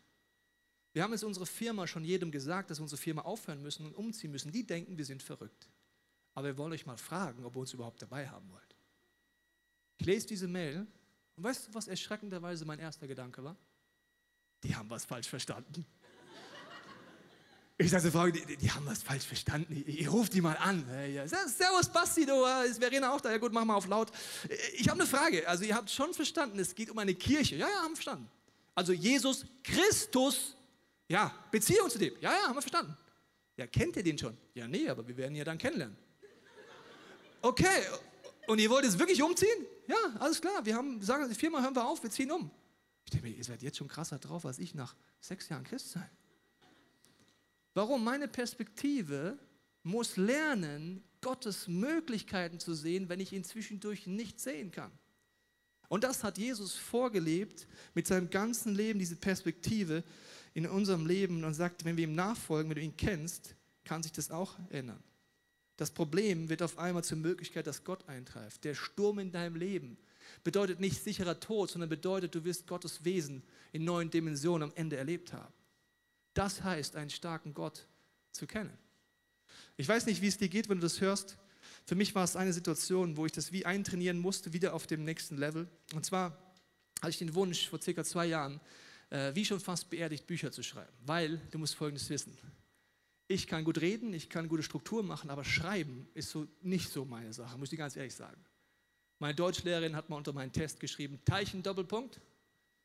Wir haben es unserer Firma schon jedem gesagt, dass wir unsere Firma aufhören müssen und umziehen müssen. Die denken, wir sind verrückt. Aber wir wollen euch mal fragen, ob ihr uns überhaupt dabei haben wollt. Ich lese diese Mail und weißt du, was erschreckenderweise mein erster Gedanke war? Die haben was falsch verstanden. Ich sage, Frau, die, die, haben was falsch verstanden. Ich, ich rufe die mal an. Servus, Basti, du, ist Verena auch da? Ja gut, mach mal auf laut. Ich habe eine Frage. Also ihr habt schon verstanden, es geht um eine Kirche. Ja, ja, haben wir verstanden. Also Jesus Christus, ja, Beziehung zu dem. Ja, ja, haben wir verstanden. Ja, kennt ihr den schon? Ja, nee, aber wir werden ihn ja dann kennenlernen. Okay, und ihr wollt jetzt wirklich umziehen? Ja, alles klar. Wir haben, sagen, viermal hören wir auf, wir ziehen um. Ich denke mir, ihr seid jetzt schon krasser drauf als ich nach sechs Jahren Christsein. Warum? Meine Perspektive muss lernen, Gottes Möglichkeiten zu sehen, wenn ich ihn zwischendurch nicht sehen kann. Und das hat Jesus vorgelebt mit seinem ganzen Leben, diese Perspektive in unserem Leben und sagt, wenn wir ihm nachfolgen, wenn du ihn kennst, kann sich das auch ändern. Das Problem wird auf einmal zur Möglichkeit, dass Gott eintreibt. Der Sturm in deinem Leben bedeutet nicht sicherer Tod, sondern bedeutet, du wirst Gottes Wesen in neuen Dimensionen am Ende erlebt haben. Das heißt, einen starken Gott zu kennen. Ich weiß nicht, wie es dir geht, wenn du das hörst. Für mich war es eine Situation, wo ich das wie eintrainieren musste, wieder auf dem nächsten Level. Und zwar hatte ich den Wunsch vor circa zwei Jahren, äh, wie schon fast beerdigt, Bücher zu schreiben. Weil du musst Folgendes wissen ich kann gut reden, ich kann gute Struktur machen, aber schreiben ist so nicht so meine Sache, muss ich ganz ehrlich sagen. Meine Deutschlehrerin hat mal unter meinen Test geschrieben, Teilchen Doppelpunkt.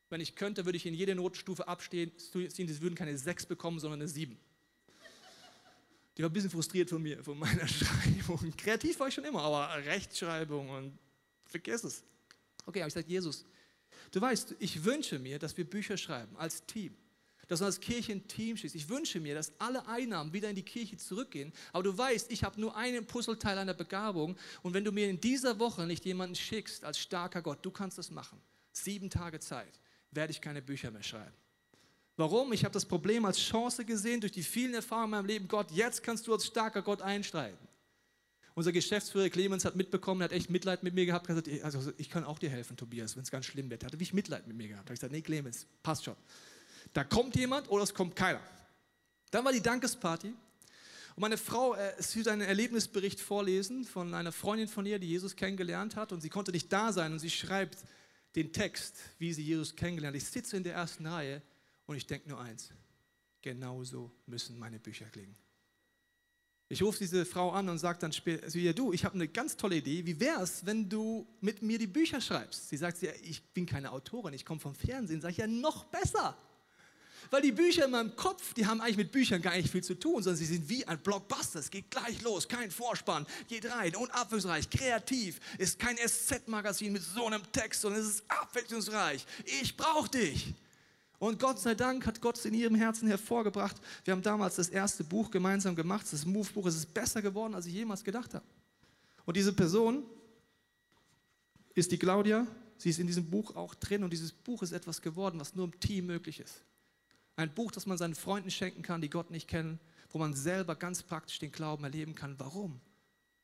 Wenn ich könnte, würde ich in jede Notstufe abstehen, sie würden keine 6 bekommen, sondern eine 7. Die war ein bisschen frustriert von mir, von meiner *laughs* Schreibung. Kreativ war ich schon immer, aber Rechtschreibung und vergiss es. Okay, habe ich gesagt, Jesus, du weißt, ich wünsche mir, dass wir Bücher schreiben als Team dass du als Kirche ein Team stehst. Ich wünsche mir, dass alle Einnahmen wieder in die Kirche zurückgehen. Aber du weißt, ich habe nur einen Puzzleteil einer Begabung. Und wenn du mir in dieser Woche nicht jemanden schickst als starker Gott, du kannst das machen. Sieben Tage Zeit, werde ich keine Bücher mehr schreiben. Warum? Ich habe das Problem als Chance gesehen durch die vielen Erfahrungen in meinem Leben. Gott, jetzt kannst du als starker Gott einsteigen. Unser Geschäftsführer Clemens hat mitbekommen, hat echt Mitleid mit mir gehabt. Gesagt, also ich kann auch dir helfen, Tobias, wenn es ganz schlimm wird. Er hatte wirklich Mitleid mit mir gehabt. Da habe ich gesagt, nee, Clemens, passt schon. Da kommt jemand oder es kommt keiner. Dann war die Dankesparty. Und meine Frau, äh, sie wird einen Erlebnisbericht vorlesen von einer Freundin von ihr, die Jesus kennengelernt hat. Und sie konnte nicht da sein. Und sie schreibt den Text, wie sie Jesus kennengelernt. Ich sitze in der ersten Reihe und ich denke nur eins. Genauso müssen meine Bücher klingen. Ich rufe diese Frau an und sage dann später, also ja, du, ich habe eine ganz tolle Idee. Wie wäre es, wenn du mit mir die Bücher schreibst? Sie sagt, ja, ich bin keine Autorin, ich komme vom Fernsehen. Sag ich, ja, noch besser. Weil die Bücher in meinem Kopf, die haben eigentlich mit Büchern gar nicht viel zu tun, sondern sie sind wie ein Blockbuster. Es geht gleich los, kein Vorspann, geht rein und abwechslungsreich, kreativ. Ist kein SZ-Magazin mit so einem Text, sondern es ist abwechslungsreich. Ich brauche dich. Und Gott sei Dank hat Gott es in ihrem Herzen hervorgebracht. Wir haben damals das erste Buch gemeinsam gemacht, das Move-Buch. Es ist besser geworden, als ich jemals gedacht habe. Und diese Person ist die Claudia. Sie ist in diesem Buch auch drin und dieses Buch ist etwas geworden, was nur im Team möglich ist. Ein Buch, das man seinen Freunden schenken kann, die Gott nicht kennen, wo man selber ganz praktisch den Glauben erleben kann. Warum?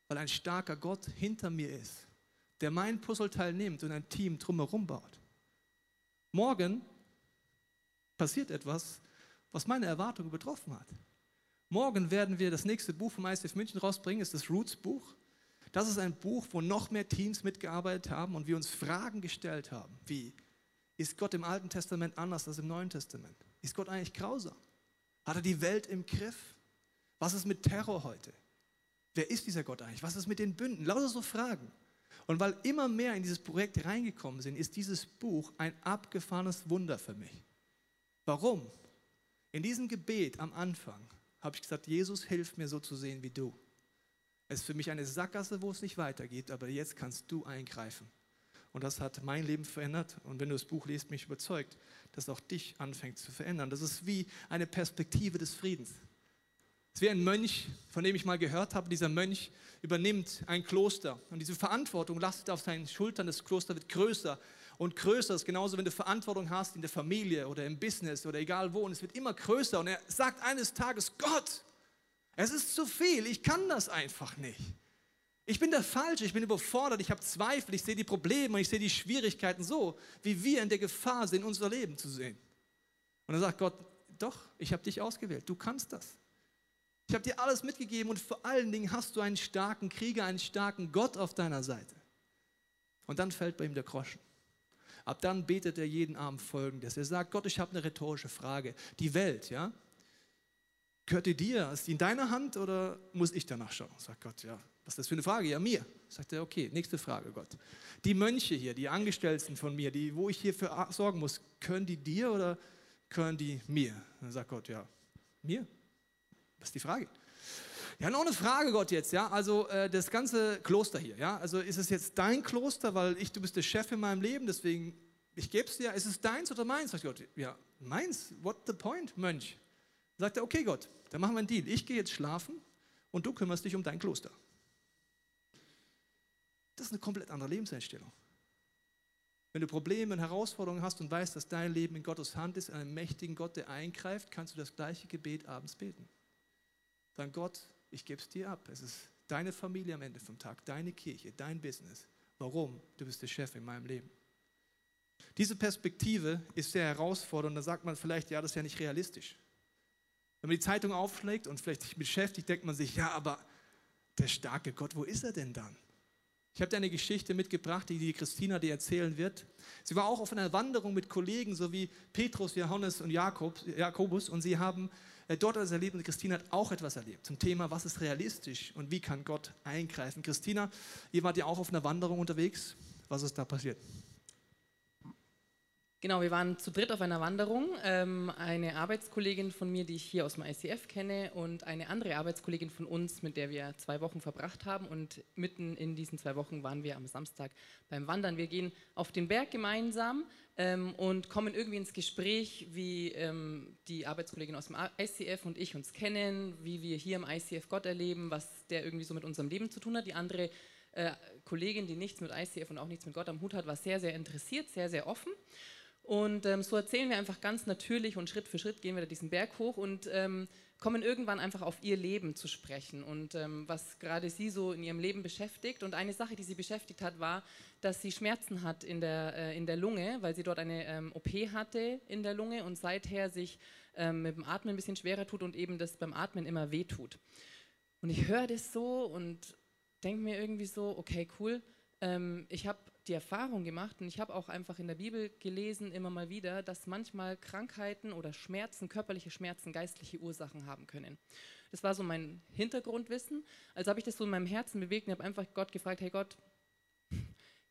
Weil ein starker Gott hinter mir ist, der mein Puzzleteil nimmt und ein Team drumherum baut. Morgen passiert etwas, was meine Erwartungen betroffen hat. Morgen werden wir das nächste Buch vom ICF München rausbringen, ist das Roots Buch. Das ist ein Buch, wo noch mehr Teams mitgearbeitet haben und wir uns Fragen gestellt haben, wie ist Gott im Alten Testament anders als im Neuen Testament? Ist Gott eigentlich grausam? Hat er die Welt im Griff? Was ist mit Terror heute? Wer ist dieser Gott eigentlich? Was ist mit den Bünden? Lauter so Fragen. Und weil immer mehr in dieses Projekt reingekommen sind, ist dieses Buch ein abgefahrenes Wunder für mich. Warum? In diesem Gebet am Anfang habe ich gesagt, Jesus, hilf mir so zu sehen wie du. Es ist für mich eine Sackgasse, wo es nicht weitergeht, aber jetzt kannst du eingreifen. Und das hat mein Leben verändert. Und wenn du das Buch liest, mich überzeugt, dass auch dich anfängt zu verändern. Das ist wie eine Perspektive des Friedens. Es ist wie ein Mönch, von dem ich mal gehört habe. Dieser Mönch übernimmt ein Kloster. Und diese Verantwortung lastet auf seinen Schultern. Das Kloster wird größer und größer. Das ist genauso, wenn du Verantwortung hast in der Familie oder im Business oder egal wo. Und es wird immer größer. Und er sagt eines Tages, Gott, es ist zu viel. Ich kann das einfach nicht. Ich bin der Falsche, ich bin überfordert, ich habe Zweifel, ich sehe die Probleme, ich sehe die Schwierigkeiten so, wie wir in der Gefahr sind, unser Leben zu sehen. Und dann sagt Gott, doch, ich habe dich ausgewählt, du kannst das. Ich habe dir alles mitgegeben und vor allen Dingen hast du einen starken Krieger, einen starken Gott auf deiner Seite. Und dann fällt bei ihm der Groschen. Ab dann betet er jeden Abend folgendes. Er sagt, Gott, ich habe eine rhetorische Frage. Die Welt, ja, gehört die dir? Ist die in deiner Hand oder muss ich danach schauen? Sagt Gott, ja, was ist das für eine Frage? Ja, mir. Sagt er, okay, nächste Frage, Gott. Die Mönche hier, die Angestellten von mir, die, wo ich hier für sorgen muss, können die dir oder können die mir? Dann sagt Gott, ja, mir. Was ist die Frage? Ja, noch eine Frage, Gott, jetzt, ja. Also äh, das ganze Kloster hier, ja. Also ist es jetzt dein Kloster, weil ich, du bist der Chef in meinem Leben, deswegen, ich gebe es dir. Ist es deins oder meins? Sagt Gott, ja, meins. What the point, Mönch? Sagt er, okay, Gott, dann machen wir einen Deal. Ich gehe jetzt schlafen und du kümmerst dich um dein Kloster. Das ist eine komplett andere Lebenseinstellung. Wenn du Probleme und Herausforderungen hast und weißt, dass dein Leben in Gottes Hand ist, einem mächtigen Gott, der eingreift, kannst du das gleiche Gebet abends beten. Sagen, Gott, ich gebe es dir ab. Es ist deine Familie am Ende vom Tag, deine Kirche, dein Business. Warum? Du bist der Chef in meinem Leben. Diese Perspektive ist sehr herausfordernd. Da sagt man vielleicht, ja, das ist ja nicht realistisch. Wenn man die Zeitung aufschlägt und vielleicht sich beschäftigt, denkt man sich, ja, aber der starke Gott, wo ist er denn dann? Ich habe dir eine Geschichte mitgebracht, die die Christina dir erzählen wird. Sie war auch auf einer Wanderung mit Kollegen, so wie Petrus, Johannes und Jakob, Jakobus, und sie haben äh, dort etwas erlebt und Christina hat auch etwas erlebt zum Thema, was ist realistisch und wie kann Gott eingreifen. Christina, ihr wart ja auch auf einer Wanderung unterwegs. Was ist da passiert? Genau, wir waren zu dritt auf einer Wanderung. Ähm, eine Arbeitskollegin von mir, die ich hier aus dem ICF kenne, und eine andere Arbeitskollegin von uns, mit der wir zwei Wochen verbracht haben. Und mitten in diesen zwei Wochen waren wir am Samstag beim Wandern. Wir gehen auf den Berg gemeinsam ähm, und kommen irgendwie ins Gespräch, wie ähm, die Arbeitskollegin aus dem ICF und ich uns kennen, wie wir hier im ICF Gott erleben, was der irgendwie so mit unserem Leben zu tun hat. Die andere äh, Kollegin, die nichts mit ICF und auch nichts mit Gott am Hut hat, war sehr, sehr interessiert, sehr, sehr offen. Und ähm, so erzählen wir einfach ganz natürlich und Schritt für Schritt gehen wir da diesen Berg hoch und ähm, kommen irgendwann einfach auf ihr Leben zu sprechen und ähm, was gerade sie so in ihrem Leben beschäftigt. Und eine Sache, die sie beschäftigt hat, war, dass sie Schmerzen hat in der, äh, in der Lunge, weil sie dort eine ähm, OP hatte in der Lunge und seither sich ähm, mit dem Atmen ein bisschen schwerer tut und eben das beim Atmen immer weh tut. Und ich höre das so und denke mir irgendwie so, okay, cool. Ähm, ich habe die Erfahrung gemacht und ich habe auch einfach in der Bibel gelesen, immer mal wieder, dass manchmal Krankheiten oder Schmerzen, körperliche Schmerzen, geistliche Ursachen haben können. Das war so mein Hintergrundwissen. Also habe ich das so in meinem Herzen bewegt und habe einfach Gott gefragt, hey Gott,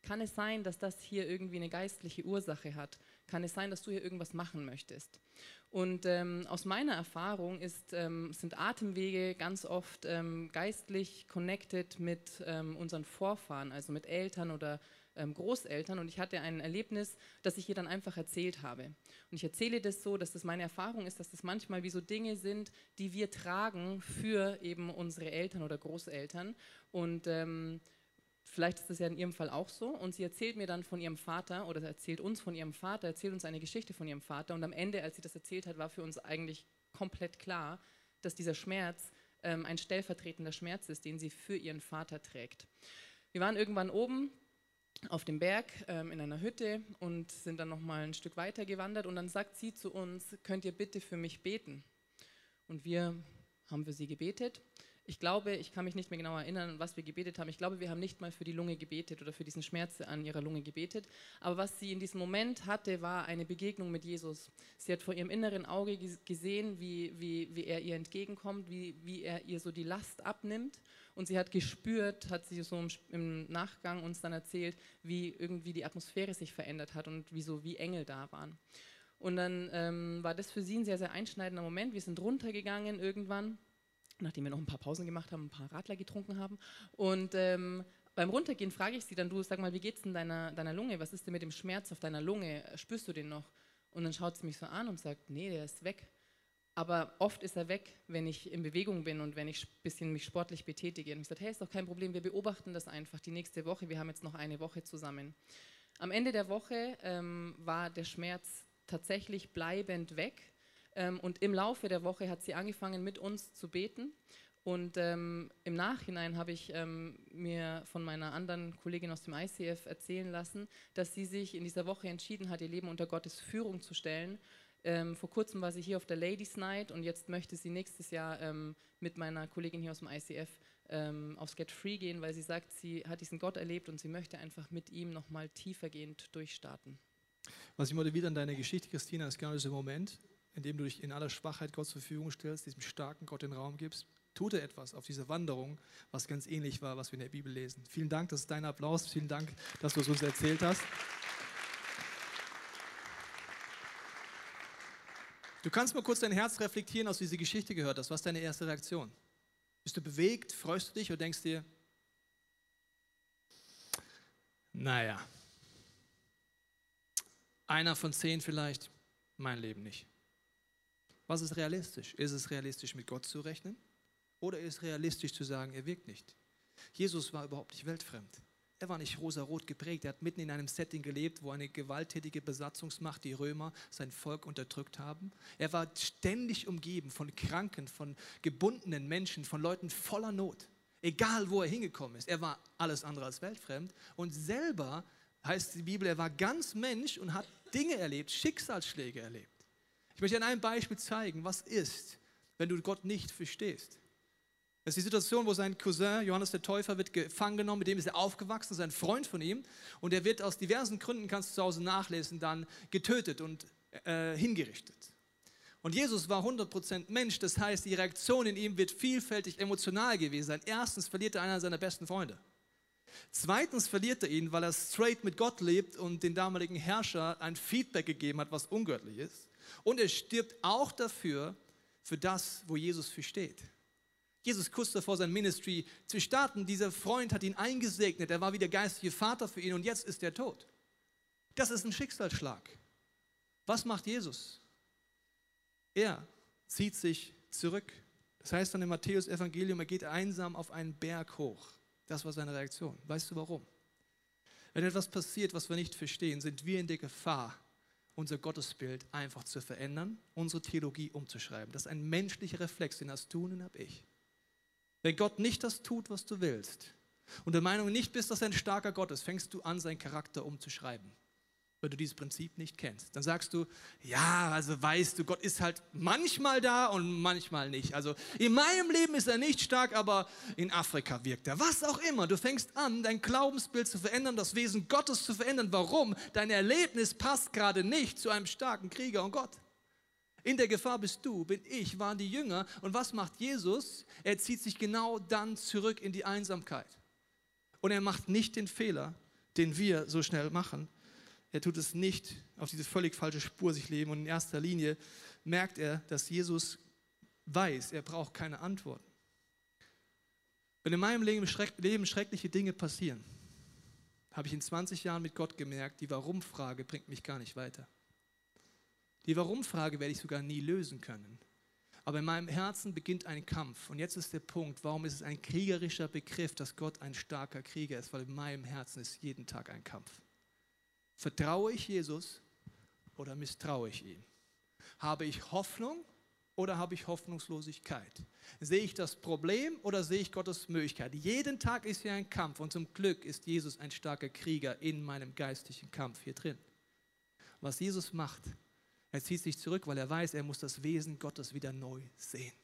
kann es sein, dass das hier irgendwie eine geistliche Ursache hat? Kann es sein, dass du hier irgendwas machen möchtest? Und ähm, aus meiner Erfahrung ist, ähm, sind Atemwege ganz oft ähm, geistlich connected mit ähm, unseren Vorfahren, also mit Eltern oder Großeltern und ich hatte ein Erlebnis, das ich ihr dann einfach erzählt habe. Und ich erzähle das so, dass das meine Erfahrung ist, dass das manchmal wie so Dinge sind, die wir tragen für eben unsere Eltern oder Großeltern und ähm, vielleicht ist das ja in ihrem Fall auch so. Und sie erzählt mir dann von ihrem Vater oder erzählt uns von ihrem Vater, erzählt uns eine Geschichte von ihrem Vater. Und am Ende, als sie das erzählt hat, war für uns eigentlich komplett klar, dass dieser Schmerz ähm, ein stellvertretender Schmerz ist, den sie für ihren Vater trägt. Wir waren irgendwann oben auf dem Berg ähm, in einer Hütte und sind dann noch mal ein Stück weiter gewandert und dann sagt sie zu uns, könnt ihr bitte für mich beten? Und wir haben für sie gebetet ich glaube, ich kann mich nicht mehr genau erinnern, was wir gebetet haben. Ich glaube, wir haben nicht mal für die Lunge gebetet oder für diesen Schmerz an ihrer Lunge gebetet. Aber was sie in diesem Moment hatte, war eine Begegnung mit Jesus. Sie hat vor ihrem inneren Auge gesehen, wie, wie, wie er ihr entgegenkommt, wie, wie er ihr so die Last abnimmt. Und sie hat gespürt, hat sie so im Nachgang uns dann erzählt, wie irgendwie die Atmosphäre sich verändert hat und wie so wie Engel da waren. Und dann ähm, war das für sie ein sehr, sehr einschneidender Moment. Wir sind runtergegangen irgendwann nachdem wir noch ein paar Pausen gemacht haben, ein paar Radler getrunken haben. Und ähm, beim Runtergehen frage ich sie dann, du sag mal, wie geht's denn deiner, deiner Lunge? Was ist denn mit dem Schmerz auf deiner Lunge? Spürst du den noch? Und dann schaut sie mich so an und sagt, nee, der ist weg. Aber oft ist er weg, wenn ich in Bewegung bin und wenn ich ein bisschen mich sportlich betätige. Und ich sage, hey, ist doch kein Problem, wir beobachten das einfach die nächste Woche. Wir haben jetzt noch eine Woche zusammen. Am Ende der Woche ähm, war der Schmerz tatsächlich bleibend weg. Ähm, und im Laufe der Woche hat sie angefangen, mit uns zu beten. Und ähm, im Nachhinein habe ich ähm, mir von meiner anderen Kollegin aus dem ICF erzählen lassen, dass sie sich in dieser Woche entschieden hat, ihr Leben unter Gottes Führung zu stellen. Ähm, vor kurzem war sie hier auf der Ladies Night und jetzt möchte sie nächstes Jahr ähm, mit meiner Kollegin hier aus dem ICF ähm, aufs Get Free gehen, weil sie sagt, sie hat diesen Gott erlebt und sie möchte einfach mit ihm nochmal tiefergehend durchstarten. Was ich motiviert an deiner Geschichte, Christina, ist genau dieser Moment, indem du dich in aller Schwachheit Gott zur Verfügung stellst, diesem starken Gott den Raum gibst, tut er etwas auf dieser Wanderung, was ganz ähnlich war, was wir in der Bibel lesen. Vielen Dank, das ist dein Applaus. Vielen Dank, dass du es uns erzählt hast. Du kannst mal kurz dein Herz reflektieren, aus dieser Geschichte gehört hast. Was ist deine erste Reaktion? Bist du bewegt? Freust du dich oder denkst dir, naja, einer von zehn vielleicht, mein Leben nicht. Was ist realistisch? Ist es realistisch, mit Gott zu rechnen? Oder ist es realistisch zu sagen, er wirkt nicht? Jesus war überhaupt nicht weltfremd. Er war nicht rosa-rot geprägt. Er hat mitten in einem Setting gelebt, wo eine gewalttätige Besatzungsmacht, die Römer, sein Volk unterdrückt haben. Er war ständig umgeben von Kranken, von gebundenen Menschen, von Leuten voller Not. Egal, wo er hingekommen ist. Er war alles andere als weltfremd. Und selber heißt die Bibel, er war ganz Mensch und hat Dinge erlebt, Schicksalsschläge erlebt. Ich möchte an einem Beispiel zeigen, was ist, wenn du Gott nicht verstehst. Das ist die Situation, wo sein Cousin Johannes der Täufer wird gefangen genommen, mit dem ist er aufgewachsen, ist ein Freund von ihm und er wird aus diversen Gründen, kannst du zu Hause nachlesen, dann getötet und äh, hingerichtet. Und Jesus war 100% Mensch, das heißt, die Reaktion in ihm wird vielfältig emotional gewesen sein. Erstens verliert er einen seiner besten Freunde. Zweitens verliert er ihn, weil er straight mit Gott lebt und den damaligen Herrscher ein Feedback gegeben hat, was ungöttlich ist. Und er stirbt auch dafür, für das, wo Jesus für steht. Jesus kurz davor sein Ministry zu starten, dieser Freund hat ihn eingesegnet, er war wie der geistliche Vater für ihn und jetzt ist er tot. Das ist ein Schicksalsschlag. Was macht Jesus? Er zieht sich zurück. Das heißt dann im Matthäus-Evangelium, er geht einsam auf einen Berg hoch. Das war seine Reaktion. Weißt du warum? Wenn etwas passiert, was wir nicht verstehen, sind wir in der Gefahr, unser Gottesbild einfach zu verändern, unsere Theologie umzuschreiben. Das ist ein menschlicher Reflex, den hast du und den habe ich. Wenn Gott nicht das tut, was du willst, und der Meinung nicht bist, dass er ein starker Gott ist, fängst du an, seinen Charakter umzuschreiben weil du dieses Prinzip nicht kennst. Dann sagst du, ja, also weißt du, Gott ist halt manchmal da und manchmal nicht. Also in meinem Leben ist er nicht stark, aber in Afrika wirkt er. Was auch immer. Du fängst an, dein Glaubensbild zu verändern, das Wesen Gottes zu verändern. Warum? Dein Erlebnis passt gerade nicht zu einem starken Krieger und Gott. In der Gefahr bist du, bin ich, waren die Jünger. Und was macht Jesus? Er zieht sich genau dann zurück in die Einsamkeit. Und er macht nicht den Fehler, den wir so schnell machen, er tut es nicht auf diese völlig falsche Spur sich leben. Und in erster Linie merkt er, dass Jesus weiß, er braucht keine Antworten. Wenn in meinem Leben, schreck, Leben schreckliche Dinge passieren, habe ich in 20 Jahren mit Gott gemerkt, die Warum-Frage bringt mich gar nicht weiter. Die Warum-Frage werde ich sogar nie lösen können. Aber in meinem Herzen beginnt ein Kampf. Und jetzt ist der Punkt, warum ist es ein kriegerischer Begriff, dass Gott ein starker Krieger ist? Weil in meinem Herzen ist jeden Tag ein Kampf. Vertraue ich Jesus oder misstraue ich ihm? Habe ich Hoffnung oder habe ich Hoffnungslosigkeit? Sehe ich das Problem oder sehe ich Gottes Möglichkeit? Jeden Tag ist hier ein Kampf und zum Glück ist Jesus ein starker Krieger in meinem geistlichen Kampf hier drin. Was Jesus macht, er zieht sich zurück, weil er weiß, er muss das Wesen Gottes wieder neu sehen.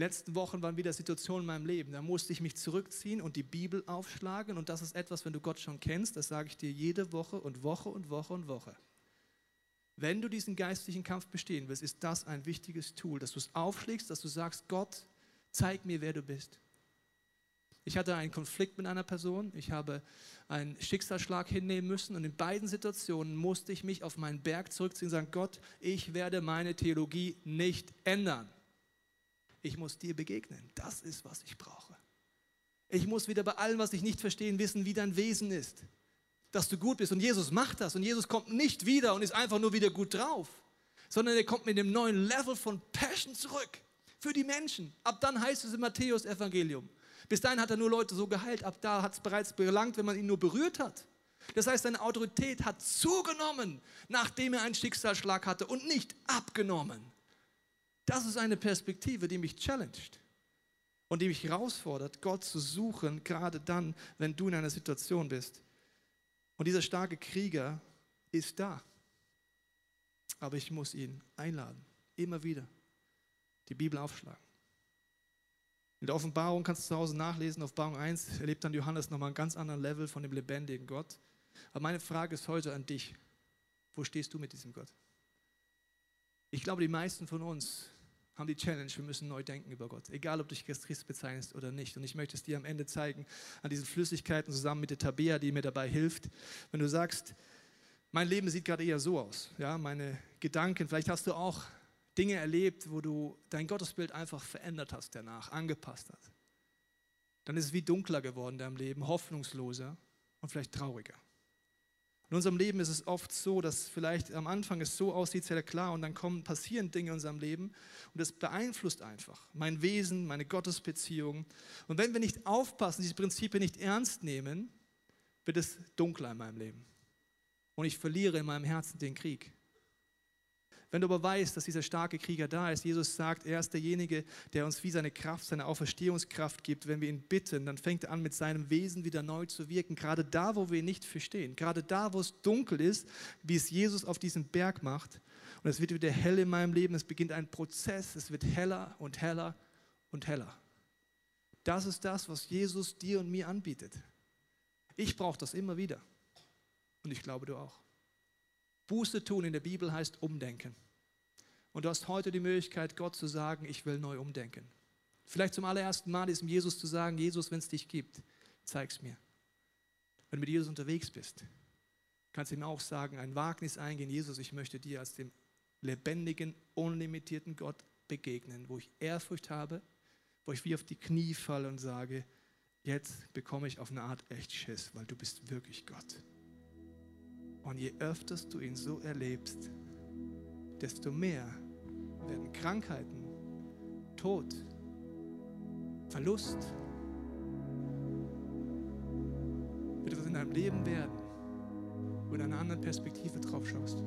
Letzten Wochen waren wieder Situationen in meinem Leben, da musste ich mich zurückziehen und die Bibel aufschlagen. Und das ist etwas, wenn du Gott schon kennst, das sage ich dir jede Woche und Woche und Woche und Woche. Wenn du diesen geistlichen Kampf bestehen willst, ist das ein wichtiges Tool, dass du es aufschlägst, dass du sagst, Gott, zeig mir, wer du bist. Ich hatte einen Konflikt mit einer Person, ich habe einen Schicksalsschlag hinnehmen müssen und in beiden Situationen musste ich mich auf meinen Berg zurückziehen und sagen, Gott, ich werde meine Theologie nicht ändern. Ich muss dir begegnen. Das ist, was ich brauche. Ich muss wieder bei allem, was ich nicht verstehe, wissen, wie dein Wesen ist. Dass du gut bist. Und Jesus macht das. Und Jesus kommt nicht wieder und ist einfach nur wieder gut drauf, sondern er kommt mit dem neuen Level von Passion zurück für die Menschen. Ab dann heißt es im Matthäus-Evangelium. Bis dahin hat er nur Leute so geheilt, ab da hat es bereits belangt, wenn man ihn nur berührt hat. Das heißt, seine Autorität hat zugenommen, nachdem er einen Schicksalsschlag hatte und nicht abgenommen. Das ist eine Perspektive, die mich challenged und die mich herausfordert, Gott zu suchen, gerade dann, wenn du in einer Situation bist. Und dieser starke Krieger ist da. Aber ich muss ihn einladen, immer wieder die Bibel aufschlagen. In der Offenbarung kannst du zu Hause nachlesen, Offenbarung 1 erlebt dann Johannes nochmal einen ganz anderen Level von dem lebendigen Gott. Aber meine Frage ist heute an dich, wo stehst du mit diesem Gott? Ich glaube, die meisten von uns haben die Challenge, wir müssen neu denken über Gott, egal ob du dich als Christ bezeichnest oder nicht. Und ich möchte es dir am Ende zeigen, an diesen Flüssigkeiten zusammen mit der Tabea, die mir dabei hilft. Wenn du sagst, mein Leben sieht gerade eher so aus, ja, meine Gedanken, vielleicht hast du auch Dinge erlebt, wo du dein Gottesbild einfach verändert hast danach, angepasst hast. Dann ist es wie dunkler geworden in deinem Leben, hoffnungsloser und vielleicht trauriger. In unserem Leben ist es oft so, dass vielleicht am Anfang es so aussieht, sehr klar, und dann kommen, passieren Dinge in unserem Leben und das beeinflusst einfach mein Wesen, meine Gottesbeziehung. Und wenn wir nicht aufpassen, diese Prinzipien nicht ernst nehmen, wird es dunkler in meinem Leben. Und ich verliere in meinem Herzen den Krieg. Wenn du aber weißt, dass dieser starke Krieger da ist, Jesus sagt, er ist derjenige, der uns wie seine Kraft, seine Auferstehungskraft gibt. Wenn wir ihn bitten, dann fängt er an, mit seinem Wesen wieder neu zu wirken. Gerade da, wo wir ihn nicht verstehen. Gerade da, wo es dunkel ist, wie es Jesus auf diesem Berg macht. Und es wird wieder hell in meinem Leben. Es beginnt ein Prozess. Es wird heller und heller und heller. Das ist das, was Jesus dir und mir anbietet. Ich brauche das immer wieder. Und ich glaube, du auch. Buße tun in der Bibel heißt umdenken. Und du hast heute die Möglichkeit, Gott zu sagen, ich will neu umdenken. Vielleicht zum allerersten Mal diesem Jesus zu sagen, Jesus, wenn es dich gibt, zeig es mir. Wenn du mit Jesus unterwegs bist, kannst du ihm auch sagen, ein Wagnis eingehen, Jesus, ich möchte dir als dem lebendigen, unlimitierten Gott begegnen, wo ich Ehrfurcht habe, wo ich wie auf die Knie falle und sage, jetzt bekomme ich auf eine Art echt Schiss, weil du bist wirklich Gott. Und je öfter du ihn so erlebst, desto mehr werden Krankheiten, Tod, Verlust, wird etwas in deinem Leben werden, wo du in einer anderen Perspektive drauf schaust.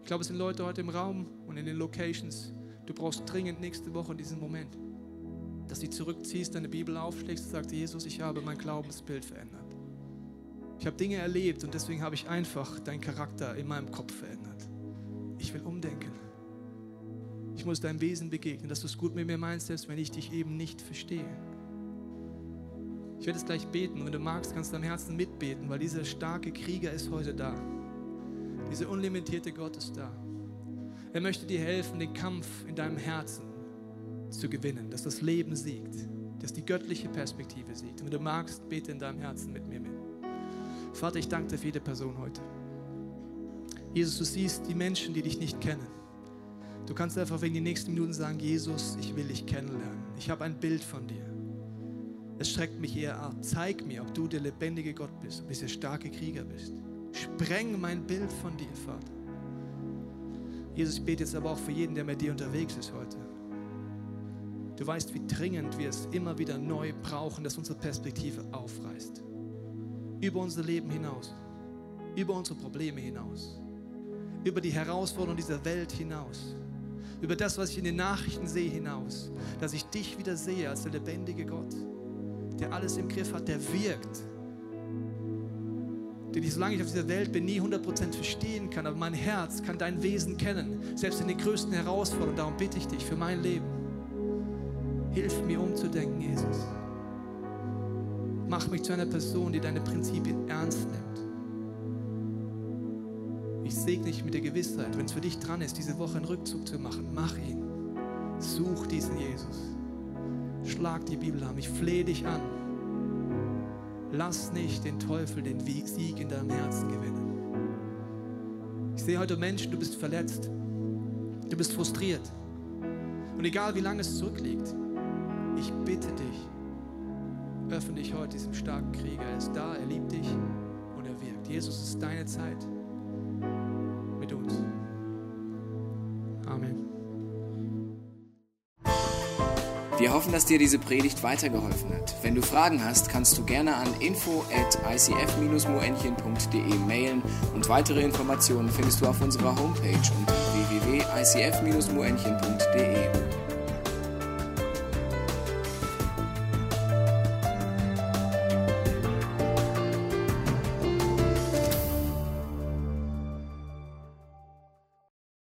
Ich glaube, es sind Leute heute im Raum und in den Locations. Du brauchst dringend nächste Woche diesen Moment, dass du zurückziehst, deine Bibel aufschlägst und sagst, Jesus, ich habe mein Glaubensbild verändert. Ich habe Dinge erlebt und deswegen habe ich einfach deinen Charakter in meinem Kopf verändert. Ich will umdenken. Ich muss deinem Wesen begegnen, dass du es gut mit mir meinst, selbst wenn ich dich eben nicht verstehe. Ich werde es gleich beten und wenn du magst, kannst du am Herzen mitbeten, weil dieser starke Krieger ist heute da. Dieser unlimitierte Gott ist da. Er möchte dir helfen, den Kampf in deinem Herzen zu gewinnen, dass das Leben siegt, dass die göttliche Perspektive siegt. Und wenn du magst, bete in deinem Herzen mit mir mit. Vater, ich danke dir für jede Person heute. Jesus, du siehst die Menschen, die dich nicht kennen. Du kannst einfach wegen den nächsten Minuten sagen, Jesus, ich will dich kennenlernen. Ich habe ein Bild von dir. Es schreckt mich eher ab. Zeig mir, ob du der lebendige Gott bist, ob du der starke Krieger bist. Spreng mein Bild von dir, Vater. Jesus, ich bete jetzt aber auch für jeden, der mit dir unterwegs ist heute. Du weißt, wie dringend wir es immer wieder neu brauchen, dass unsere Perspektive aufreißt. Über unser Leben hinaus, über unsere Probleme hinaus, über die Herausforderungen dieser Welt hinaus, über das, was ich in den Nachrichten sehe, hinaus, dass ich dich wieder sehe als der lebendige Gott, der alles im Griff hat, der wirkt, den ich, solange ich auf dieser Welt bin, nie 100% verstehen kann, aber mein Herz kann dein Wesen kennen, selbst in den größten Herausforderungen. Darum bitte ich dich für mein Leben. Hilf mir umzudenken, Jesus. Mach mich zu einer Person, die deine Prinzipien ernst nimmt. Ich segne dich mit der Gewissheit, wenn es für dich dran ist, diese Woche einen Rückzug zu machen, mach ihn. Such diesen Jesus. Schlag die Bibel an. Ich flehe dich an. Lass nicht den Teufel den Sieg in deinem Herzen gewinnen. Ich sehe heute Menschen, du bist verletzt. Du bist frustriert. Und egal wie lange es zurückliegt, ich bitte dich, öffne dich heute diesem starken Krieger. Er ist da, er liebt dich und er wirkt. Jesus, es ist deine Zeit mit uns. Amen. Wir hoffen, dass dir diese Predigt weitergeholfen hat. Wenn du Fragen hast, kannst du gerne an info at icf-moenchen.de mailen und weitere Informationen findest du auf unserer Homepage unter www.icf-moenchen.de.